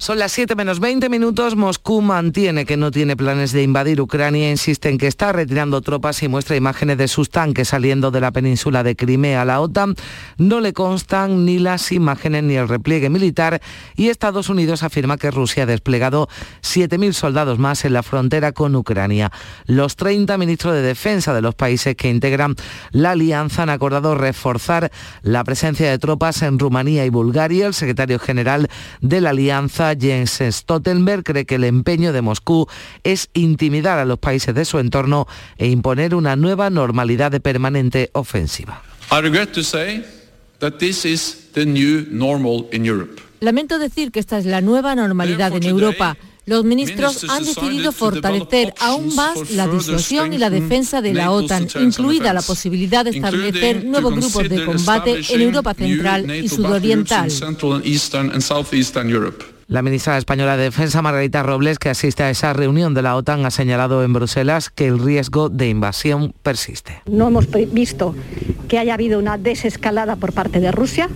Son las 7 menos 20 minutos. Moscú mantiene que no tiene planes de invadir Ucrania, insiste en que está retirando tropas y muestra imágenes de sus tanques saliendo de la península de Crimea. La OTAN no le constan ni las imágenes ni el repliegue militar y Estados Unidos afirma que Rusia ha desplegado 7.000 soldados más en la frontera con Ucrania. Los 30 ministros de defensa de los países que integran la alianza han acordado reforzar la presencia de tropas en Rumanía y Bulgaria. El secretario general de la alianza Jens Stoltenberg cree que el empeño de Moscú es intimidar a los países de su entorno e imponer una nueva normalidad de permanente ofensiva. Lamento decir que esta es la nueva normalidad en Europa. Los ministros han decidido fortalecer aún más la disuasión y la defensa de la OTAN, incluida la posibilidad de establecer nuevos grupos de combate en Europa Central y Sudoriental. La ministra española de Defensa, Margarita Robles, que asiste a esa reunión de la OTAN, ha señalado en Bruselas que el riesgo de invasión persiste. No hemos visto que haya habido una desescalada por parte de Rusia,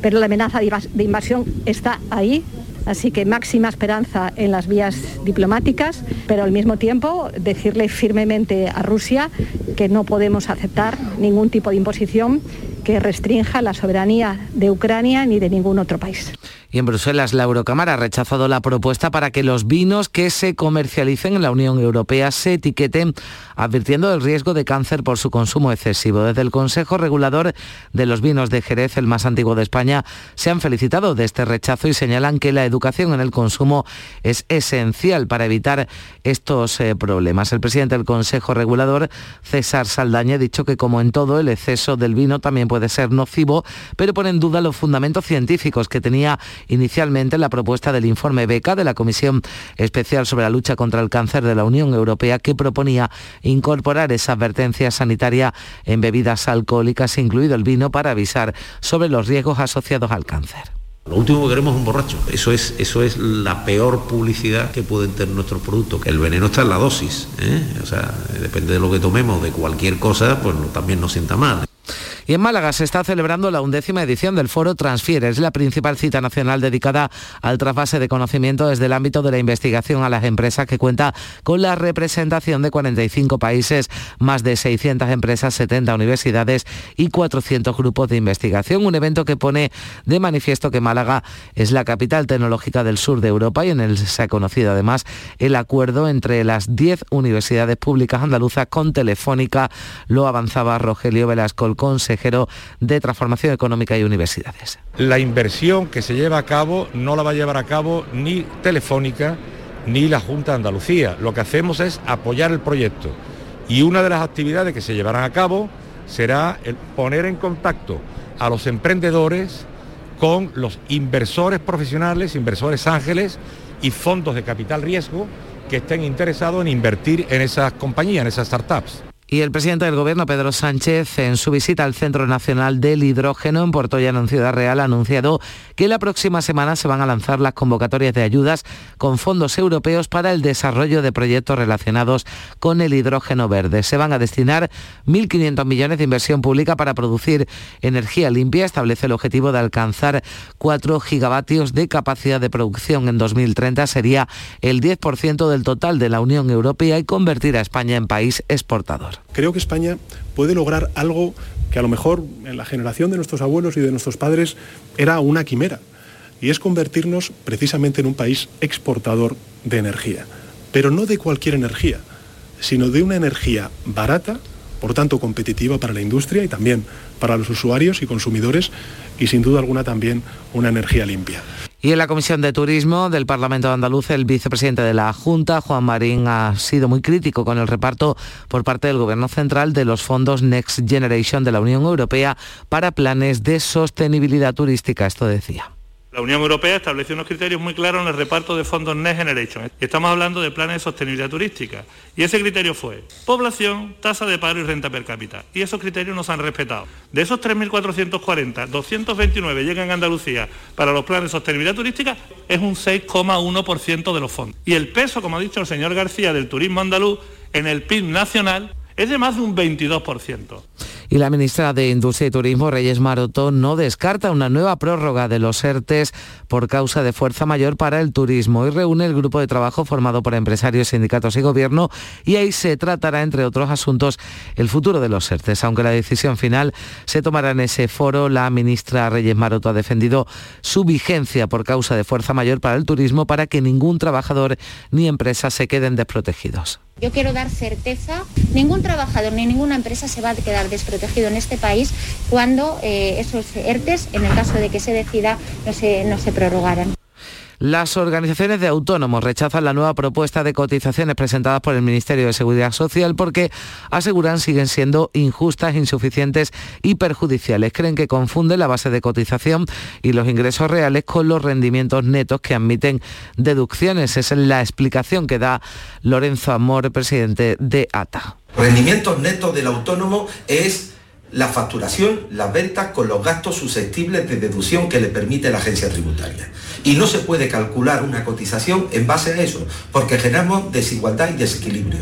pero la amenaza de invasión está ahí. Así que máxima esperanza en las vías diplomáticas, pero al mismo tiempo decirle firmemente a Rusia que no podemos aceptar ningún tipo de imposición que restrinja la soberanía de Ucrania ni de ningún otro país. Y en Bruselas la Eurocámara ha rechazado la propuesta para que los vinos que se comercialicen en la Unión Europea se etiqueten advirtiendo del riesgo de cáncer por su consumo excesivo. Desde el Consejo Regulador de los Vinos de Jerez, el más antiguo de España, se han felicitado de este rechazo y señalan que la educación en el consumo es esencial para evitar estos eh, problemas. El presidente del Consejo Regulador, César Saldaña, ha dicho que como en todo el exceso del vino también puede ser nocivo, pero pone en duda los fundamentos científicos que tenía inicialmente la propuesta del informe BECA de la Comisión Especial sobre la Lucha contra el Cáncer de la Unión Europea que proponía incorporar esa advertencia sanitaria en bebidas alcohólicas, incluido el vino, para avisar sobre los riesgos asociados al cáncer. Lo último que queremos es un borracho. Eso es, eso es la peor publicidad que pueden tener nuestros productos. El veneno está en la dosis. ¿eh? O sea, depende de lo que tomemos, de cualquier cosa, pues también nos sienta mal. Y en Málaga se está celebrando la undécima edición del Foro Transfieres, la principal cita nacional dedicada al trasvase de conocimiento desde el ámbito de la investigación a las empresas que cuenta con la representación de 45 países, más de 600 empresas, 70 universidades y 400 grupos de investigación. Un evento que pone de manifiesto que Málaga es la capital tecnológica del sur de Europa y en el se ha conocido además el acuerdo entre las 10 universidades públicas andaluzas con Telefónica. Lo avanzaba Rogelio Velasco, el consejero de Transformación Económica y Universidades. La inversión que se lleva a cabo no la va a llevar a cabo ni Telefónica ni la Junta de Andalucía. Lo que hacemos es apoyar el proyecto y una de las actividades que se llevarán a cabo será el poner en contacto a los emprendedores con los inversores profesionales, inversores ángeles y fondos de capital riesgo que estén interesados en invertir en esas compañías, en esas startups. Y el presidente del Gobierno, Pedro Sánchez, en su visita al Centro Nacional del Hidrógeno en Portollano, en Ciudad Real, ha anunciado que la próxima semana se van a lanzar las convocatorias de ayudas con fondos europeos para el desarrollo de proyectos relacionados con el hidrógeno verde. Se van a destinar 1.500 millones de inversión pública para producir energía limpia. Establece el objetivo de alcanzar 4 gigavatios de capacidad de producción en 2030. Sería el 10% del total de la Unión Europea y convertir a España en país exportador. Creo que España puede lograr algo que a lo mejor en la generación de nuestros abuelos y de nuestros padres era una quimera, y es convertirnos precisamente en un país exportador de energía, pero no de cualquier energía, sino de una energía barata, por tanto competitiva para la industria y también para los usuarios y consumidores, y sin duda alguna también una energía limpia. Y en la Comisión de Turismo del Parlamento de Andaluz, el vicepresidente de la Junta, Juan Marín, ha sido muy crítico con el reparto por parte del Gobierno Central de los fondos Next Generation de la Unión Europea para planes de sostenibilidad turística. Esto decía. La Unión Europea estableció unos criterios muy claros en el reparto de fondos Next Generation. Estamos hablando de planes de sostenibilidad turística. Y ese criterio fue población, tasa de paro y renta per cápita. Y esos criterios nos han respetado. De esos 3.440, 229 llegan a Andalucía para los planes de sostenibilidad turística, es un 6,1% de los fondos. Y el peso, como ha dicho el señor García, del turismo andaluz en el PIB nacional es de más de un 22%. Y la ministra de Industria y Turismo, Reyes Maroto, no descarta una nueva prórroga de los ERTES por causa de fuerza mayor para el turismo y reúne el grupo de trabajo formado por empresarios, sindicatos y gobierno y ahí se tratará, entre otros asuntos, el futuro de los ERTES. Aunque la decisión final se tomará en ese foro, la ministra Reyes Maroto ha defendido su vigencia por causa de fuerza mayor para el turismo para que ningún trabajador ni empresa se queden desprotegidos. Yo quiero dar certeza, ningún trabajador ni ninguna empresa se va a quedar desprotegido en este país cuando eh, esos ERTES, en el caso de que se decida, no se, no se prorrogaran. Las organizaciones de autónomos rechazan la nueva propuesta de cotizaciones presentadas por el Ministerio de Seguridad Social porque aseguran siguen siendo injustas, insuficientes y perjudiciales. Creen que confunde la base de cotización y los ingresos reales con los rendimientos netos que admiten deducciones. Esa es la explicación que da Lorenzo Amor, presidente de ATA. Rendimientos netos del autónomo es la facturación, las ventas con los gastos susceptibles de deducción que le permite la agencia tributaria. Y no se puede calcular una cotización en base a eso, porque generamos desigualdad y desequilibrio.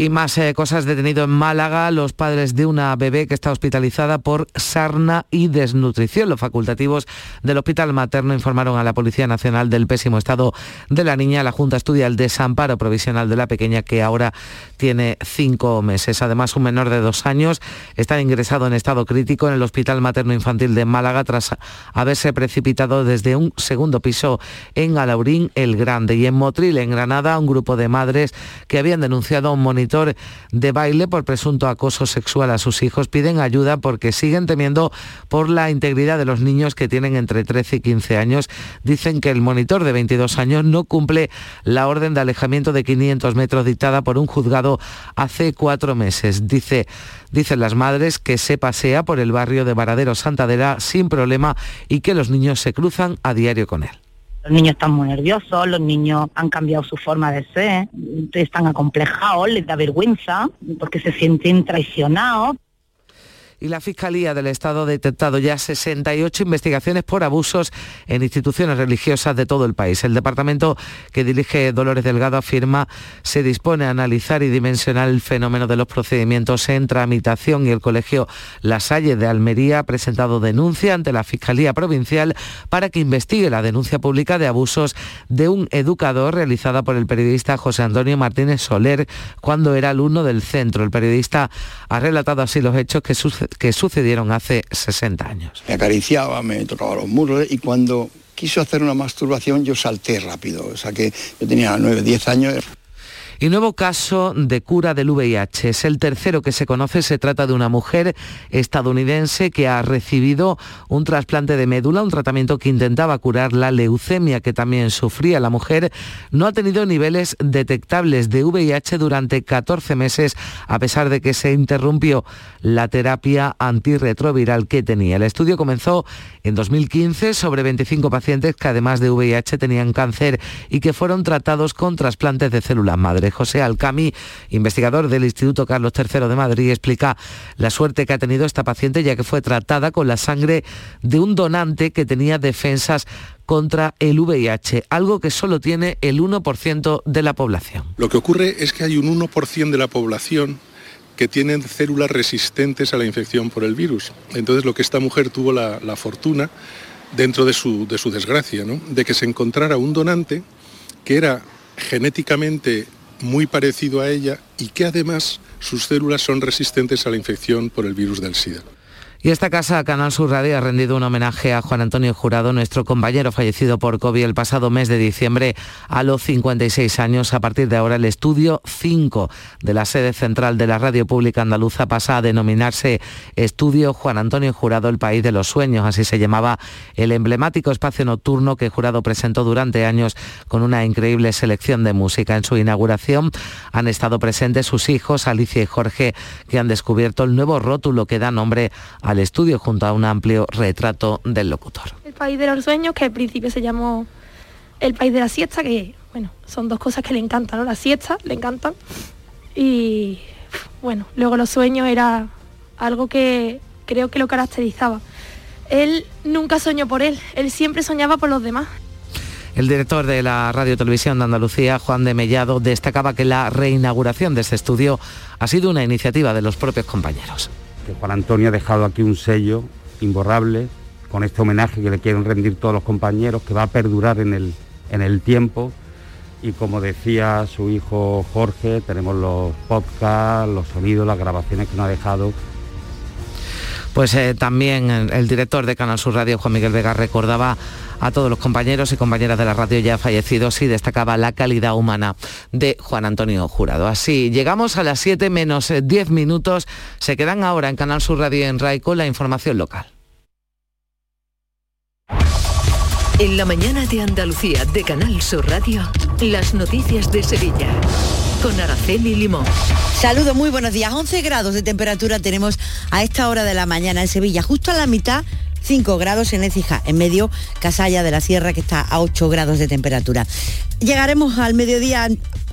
Y más eh, cosas detenido en Málaga, los padres de una bebé que está hospitalizada por sarna y desnutrición. Los facultativos del Hospital Materno informaron a la Policía Nacional del pésimo estado de la niña. La Junta estudia el desamparo provisional de la pequeña que ahora tiene cinco meses. Además, un menor de dos años está ingresado en estado crítico en el Hospital Materno Infantil de Málaga tras haberse precipitado desde un segundo piso en Alaurín el Grande. Y en Motril, en Granada, un grupo de madres que habían denunciado un monitor de baile por presunto acoso sexual a sus hijos piden ayuda porque siguen temiendo por la integridad de los niños que tienen entre 13 y 15 años. Dicen que el monitor de 22 años no cumple la orden de alejamiento de 500 metros dictada por un juzgado hace cuatro meses. Dice, dicen las madres que se pasea por el barrio de Varadero Santadera sin problema y que los niños se cruzan a diario con él. Los niños están muy nerviosos, los niños han cambiado su forma de ser, están acomplejados, les da vergüenza porque se sienten traicionados y la Fiscalía del Estado ha detectado ya 68 investigaciones por abusos en instituciones religiosas de todo el país. El departamento que dirige Dolores Delgado afirma se dispone a analizar y dimensionar el fenómeno de los procedimientos en tramitación y el Colegio La Salle de Almería ha presentado denuncia ante la Fiscalía Provincial para que investigue la denuncia pública de abusos de un educador realizada por el periodista José Antonio Martínez Soler cuando era alumno del centro. El periodista ha relatado así los hechos que que sucedieron hace 60 años. Me acariciaba, me tocaba los muros y cuando quiso hacer una masturbación yo salté rápido, o sea que yo tenía 9, 10 años. Y nuevo caso de cura del VIH. Es el tercero que se conoce. Se trata de una mujer estadounidense que ha recibido un trasplante de médula, un tratamiento que intentaba curar la leucemia que también sufría la mujer. No ha tenido niveles detectables de VIH durante 14 meses, a pesar de que se interrumpió la terapia antirretroviral que tenía. El estudio comenzó en 2015 sobre 25 pacientes que además de VIH tenían cáncer y que fueron tratados con trasplantes de células madres. José Alcami, investigador del Instituto Carlos III de Madrid, explica la suerte que ha tenido esta paciente ya que fue tratada con la sangre de un donante que tenía defensas contra el VIH, algo que solo tiene el 1% de la población. Lo que ocurre es que hay un 1% de la población que tienen células resistentes a la infección por el virus. Entonces lo que esta mujer tuvo la, fortuna, dentro de su, de su desgracia, de que se encontrara un donante que era genéticamente muy parecido a ella y que además sus células son resistentes a la infección por el virus del SIDA. Y esta casa, Canal Sur Radio, ha rendido un homenaje a Juan Antonio Jurado, nuestro compañero fallecido por COVID el pasado mes de diciembre a los 56 años. A partir de ahora, el estudio 5 de la sede central de la Radio Pública Andaluza pasa a denominarse Estudio Juan Antonio Jurado, el País de los Sueños. Así se llamaba el emblemático espacio nocturno que Jurado presentó durante años con una increíble selección de música. En su inauguración han estado presentes sus hijos, Alicia y Jorge, que han descubierto el nuevo rótulo que da nombre a al estudio junto a un amplio retrato del locutor. El país de los sueños, que al principio se llamó el país de la siesta, que bueno, son dos cosas que le encantan, ¿no? La siesta le encantan y bueno, luego los sueños era algo que creo que lo caracterizaba. Él nunca soñó por él, él siempre soñaba por los demás. El director de la Radio Televisión de Andalucía, Juan de Mellado, destacaba que la reinauguración de este estudio ha sido una iniciativa de los propios compañeros. Juan Antonio ha dejado aquí un sello imborrable con este homenaje que le quieren rendir todos los compañeros, que va a perdurar en el, en el tiempo. Y como decía su hijo Jorge, tenemos los podcasts, los sonidos, las grabaciones que nos ha dejado pues eh, también el director de Canal Sur Radio, Juan Miguel Vega, recordaba a todos los compañeros y compañeras de la radio ya fallecidos y destacaba la calidad humana de Juan Antonio Jurado. Así, llegamos a las 7 menos 10 eh, minutos. Se quedan ahora en Canal Sur Radio en RAI con la información local. En la mañana de Andalucía de Canal Sur Radio, las noticias de Sevilla con Araceli Limón. Saludos, muy buenos días. 11 grados de temperatura tenemos a esta hora de la mañana en Sevilla, justo a la mitad 5 grados en Écija, en medio Casalla de la Sierra que está a 8 grados de temperatura. Llegaremos al mediodía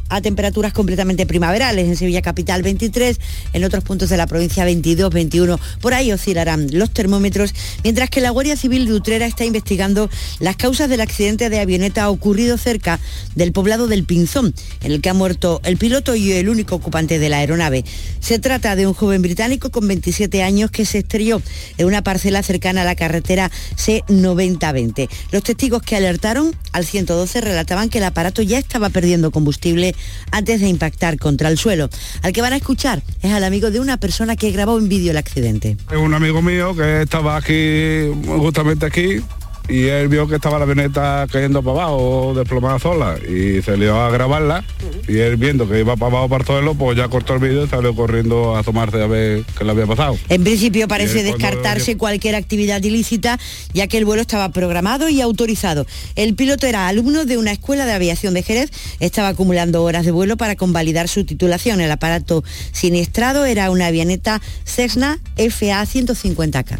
a temperaturas completamente primaverales. En Sevilla Capital 23, en otros puntos de la provincia 22, 21. Por ahí oscilarán los termómetros, mientras que la Guardia Civil de Utrera está investigando las causas del accidente de avioneta ocurrido cerca del poblado del Pinzón, en el que ha muerto el piloto y el único ocupante de la aeronave. Se trata de un joven británico con 27 años que se estrelló en una parcela cercana a la carretera C9020. Los testigos que alertaron al 112 relataban que el aparato ya estaba perdiendo combustible antes de impactar contra el suelo. Al que van a escuchar es al amigo de una persona que grabó en vídeo el accidente. Es un amigo mío que estaba aquí, justamente aquí, y él vio que estaba la avioneta cayendo para abajo, desplomada sola, y se le a grabarla, y él viendo que iba para abajo para todo pues ya cortó el vídeo y salió corriendo a tomarse a ver qué le había pasado. En principio parece descartarse cualquier actividad ilícita, ya que el vuelo estaba programado y autorizado. El piloto era alumno de una escuela de aviación de Jerez, estaba acumulando horas de vuelo para convalidar su titulación. El aparato siniestrado era una avioneta Cessna FA 150K.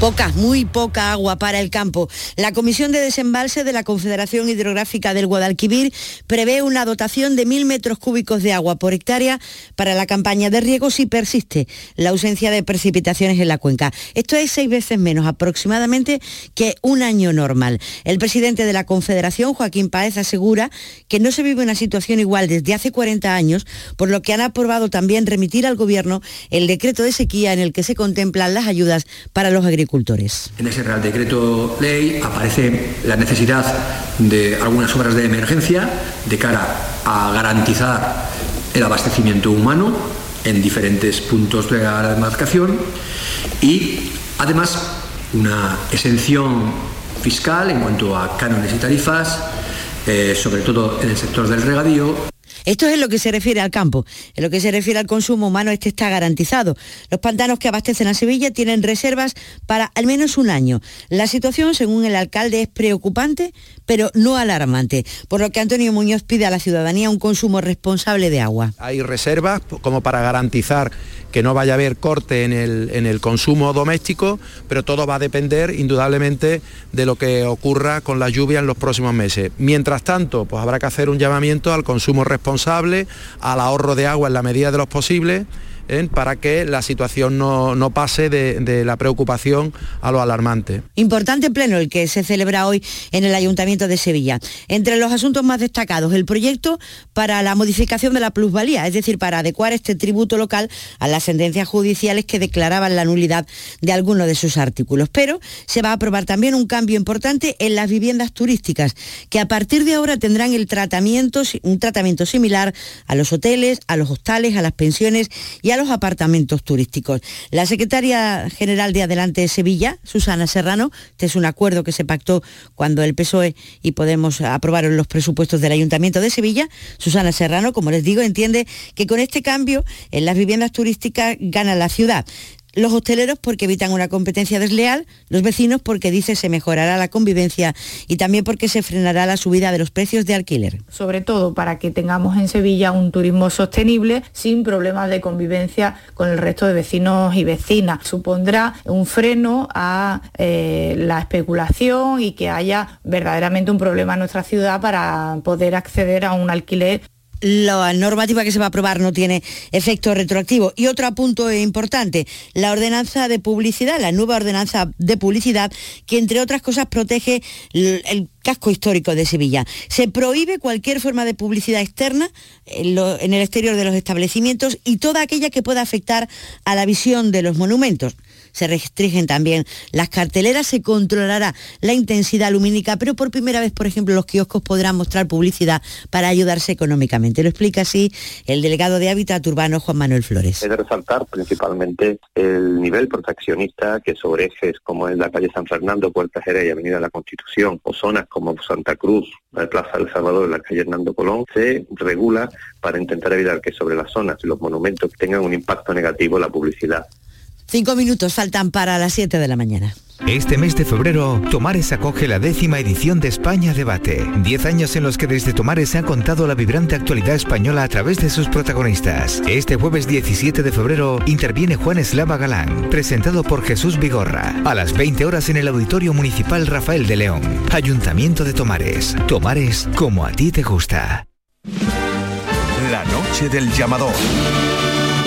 Poca, muy poca agua para el campo. La Comisión de Desembalse de la Confederación Hidrográfica del Guadalquivir prevé una dotación de mil metros cúbicos de agua por hectárea para la campaña de riego si persiste la ausencia de precipitaciones en la cuenca. Esto es seis veces menos aproximadamente que un año normal. El presidente de la Confederación, Joaquín Páez, asegura que no se vive una situación igual desde hace 40 años, por lo que han aprobado también remitir al Gobierno el decreto de sequía en el que se contemplan las ayudas para los agricultores en ese Real Decreto Ley aparece la necesidad de algunas obras de emergencia de cara a garantizar el abastecimiento humano en diferentes puntos de la demarcación y además una exención fiscal en cuanto a cánones y tarifas, eh, sobre todo en el sector del regadío Esto es en lo que se refiere al campo. En lo que se refiere al consumo humano, este está garantizado. Los pantanos que abastecen a Sevilla tienen reservas para al menos un año. La situación, según el alcalde, es preocupante, pero no alarmante, por lo que Antonio Muñoz pide a la ciudadanía un consumo responsable de agua. Hay reservas como para garantizar que no vaya a haber corte en el, en el consumo doméstico, pero todo va a depender indudablemente de lo que ocurra con la lluvia en los próximos meses. Mientras tanto, pues habrá que hacer un llamamiento al consumo responsable, al ahorro de agua en la medida de los posibles para que la situación no, pase de, de, la preocupación a lo alarmante. Importante pleno el que se celebra hoy en el Ayuntamiento de Sevilla. Entre los asuntos más destacados, el proyecto para la modificación de la plusvalía, es decir, para adecuar este tributo local a las sentencias judiciales que declaraban la nulidad de algunos de sus artículos. Pero se va a aprobar también un cambio importante en las viviendas turísticas, que a partir de ahora tendrán el tratamiento, un tratamiento similar a los hoteles, a los hostales, a las pensiones y a los apartamentos turísticos. La secretaria general de Adelante Sevilla, Susana Serrano, este es un acuerdo que se pactó cuando el PSOE y Podemos aprobaron los presupuestos del Ayuntamiento de Sevilla. Susana Serrano, como les digo, entiende que con este cambio en las viviendas turísticas gana la ciudad los hosteleros porque evitan una competencia desleal, los vecinos porque dice se mejorará la convivencia y también porque se frenará la subida de los precios de alquiler. Sobre todo para que tengamos en Sevilla un turismo sostenible sin problemas de convivencia con el resto de vecinos y vecinas. Supondrá un freno a eh, la especulación y que haya verdaderamente un problema en nuestra ciudad para poder acceder a un alquiler la normativa que se va a aprobar no tiene efecto retroactivo. Y otro punto importante, la ordenanza de publicidad, la nueva ordenanza de publicidad, que entre otras cosas protege el, casco histórico de Sevilla. Se prohíbe cualquier forma de publicidad externa en, en el exterior de los establecimientos y toda aquella que pueda afectar a la visión de los monumentos se restringen también las carteleras, se controlará la intensidad lumínica, pero por primera vez, por ejemplo, los kioscos podrán mostrar publicidad para ayudarse económicamente. Lo explica así el delegado de Hábitat Urbano, Juan Manuel Flores. Es de resaltar principalmente el nivel proteccionista que sobre ejes como es la calle San Fernando, Puerta Jerez y Avenida La Constitución, o zonas como Santa Cruz, la Plaza del Salvador, la calle Hernando Colón, se regula para intentar evitar que sobre las zonas y los monumentos tengan un impacto negativo la publicidad. Cinco minutos faltan para las 7 de la mañana. Este mes de febrero, Tomares acoge la décima edición de España Debate. Diez años en los que desde Tomares se ha contado la vibrante actualidad española a través de sus protagonistas. Este jueves 17 de febrero interviene Juan Eslava Galán, presentado por Jesús Vigorra, a las 20 horas en el Auditorio Municipal Rafael de León. Ayuntamiento de Tomares. Tomares como a ti te gusta. La noche del llamador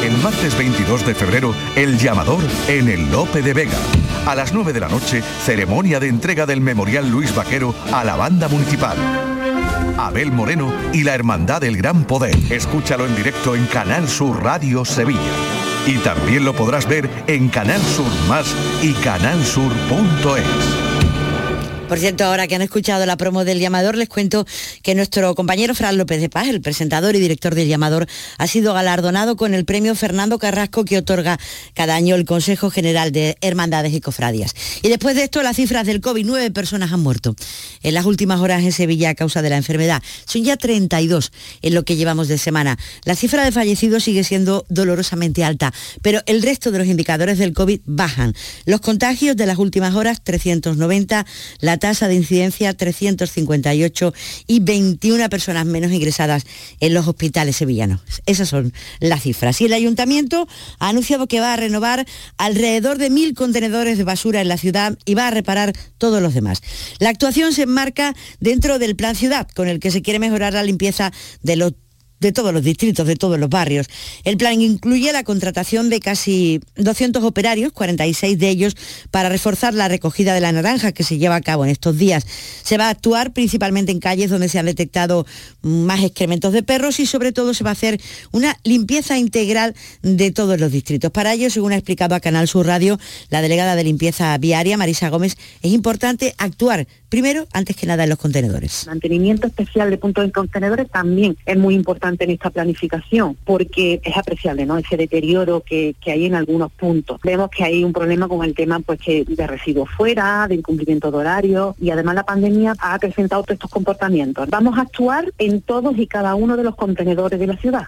el martes 22 de febrero, El Llamador en el Lope de Vega. A las 9 de la noche, ceremonia de entrega del Memorial Luis Vaquero a la banda municipal. Abel Moreno y la Hermandad del Gran Poder. Escúchalo en directo en Canal Sur Radio Sevilla. Y también lo podrás ver en Canal Sur Más y canalsur.es. Por cierto, ahora que han escuchado la promo del llamador, les cuento que nuestro compañero Fran López de Paz, el presentador y director del llamador, ha sido galardonado con el premio Fernando Carrasco que otorga cada año el Consejo General de Hermandades y Cofradias. Y después de esto, las cifras del COVID, nueve personas han muerto en las últimas horas en Sevilla a causa de la enfermedad. Son ya 32 en lo que llevamos de semana. La cifra de fallecidos sigue siendo dolorosamente alta, pero el resto de los indicadores del COVID bajan. Los contagios de las últimas horas, 390, la tasa de incidencia 358 y 21 personas menos ingresadas en los hospitales sevillanos. Esas son las cifras. Y el ayuntamiento ha anunciado que va a renovar alrededor de mil contenedores de basura en la ciudad y va a reparar todos los demás. La actuación se enmarca dentro del plan ciudad, con el que se quiere mejorar la limpieza de los de todos los distritos, de todos los barrios. El plan incluye la contratación de casi 200 operarios, 46 de ellos, para reforzar la recogida de la naranja que se lleva a cabo en estos días. Se va a actuar principalmente en calles donde se han detectado más excrementos de perros y sobre todo se va a hacer una limpieza integral de todos los distritos. Para ello, según ha explicado a Canal Sur Radio la delegada de limpieza viaria, Marisa Gómez, es importante actuar primero, antes que nada, en los contenedores. Mantenimiento especial de puntos de contenedores también es muy importante en esta planificación porque es apreciable ¿no? ese deterioro que, que hay en algunos puntos. Vemos que hay un problema con el tema pues que de residuos fuera, de incumplimiento de horario y además la pandemia ha acrecentado todos estos comportamientos. Vamos a actuar en todos y cada uno de los contenedores de la ciudad.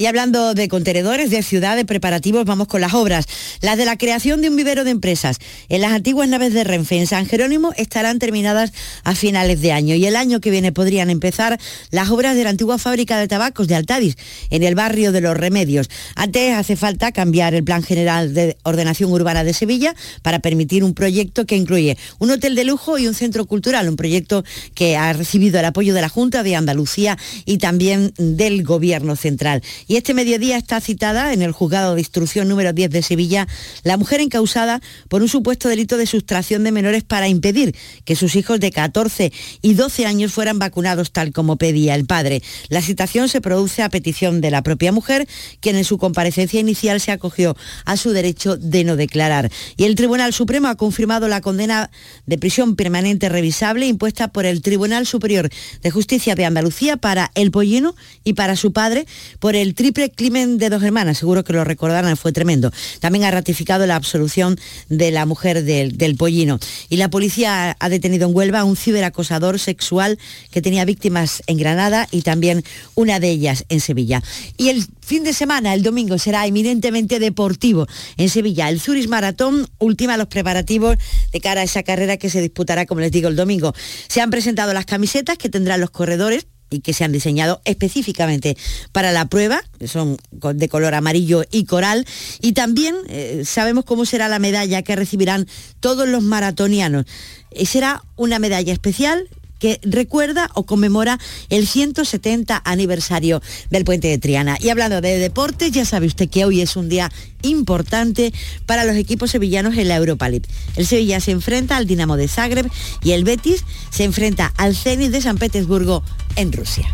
Y hablando de contenedores, de ciudad, de preparativos, vamos con las obras. Las de la creación de un vivero de empresas en las antiguas naves de Renfe en San Jerónimo estarán terminadas a finales de año. Y el año que viene podrían empezar las obras de la antigua fábrica de tabacos de Altadis, en el barrio de Los Remedios. Antes hace falta cambiar el Plan General de Ordenación Urbana de Sevilla para permitir un proyecto que incluye un hotel de lujo y un centro cultural, un proyecto que ha recibido el apoyo de la Junta de Andalucía y también del Gobierno Central. Y este mediodía está citada en el juzgado de instrucción número 10 de Sevilla la mujer encausada por un supuesto delito de sustracción de menores para impedir que sus hijos de 14 y 12 años fueran vacunados tal como pedía el padre. La citación se produce a petición de la propia mujer, quien en su comparecencia inicial se acogió a su derecho de no declarar. Y el Tribunal Supremo ha confirmado la condena de prisión permanente revisable impuesta por el Tribunal Superior de Justicia de Andalucía para el Pollino y para su padre por el triple crimen de dos hermanas, seguro que lo recordarán, fue tremendo. También ha ratificado la absolución de la mujer del, del pollino. Y la policía ha detenido en Huelva a un ciberacosador sexual que tenía víctimas en Granada y también una de ellas en Sevilla. Y el fin de semana, el domingo, será eminentemente deportivo en Sevilla. El Zurich Maratón ultima los preparativos de cara a esa carrera que se disputará, como les digo, el domingo. Se han presentado las camisetas que tendrán los corredores y que se han diseñado específicamente para la prueba, son de color amarillo y coral, y también eh, sabemos cómo será la medalla que recibirán todos los maratonianos. Eh, será una medalla especial que recuerda o conmemora el 170 aniversario del puente de Triana. Y hablando de deportes, ya sabe usted que hoy es un día importante para los equipos sevillanos en la Europa League. El Sevilla se enfrenta al Dinamo de Zagreb y el Betis se enfrenta al Zenit de San Petersburgo en Rusia.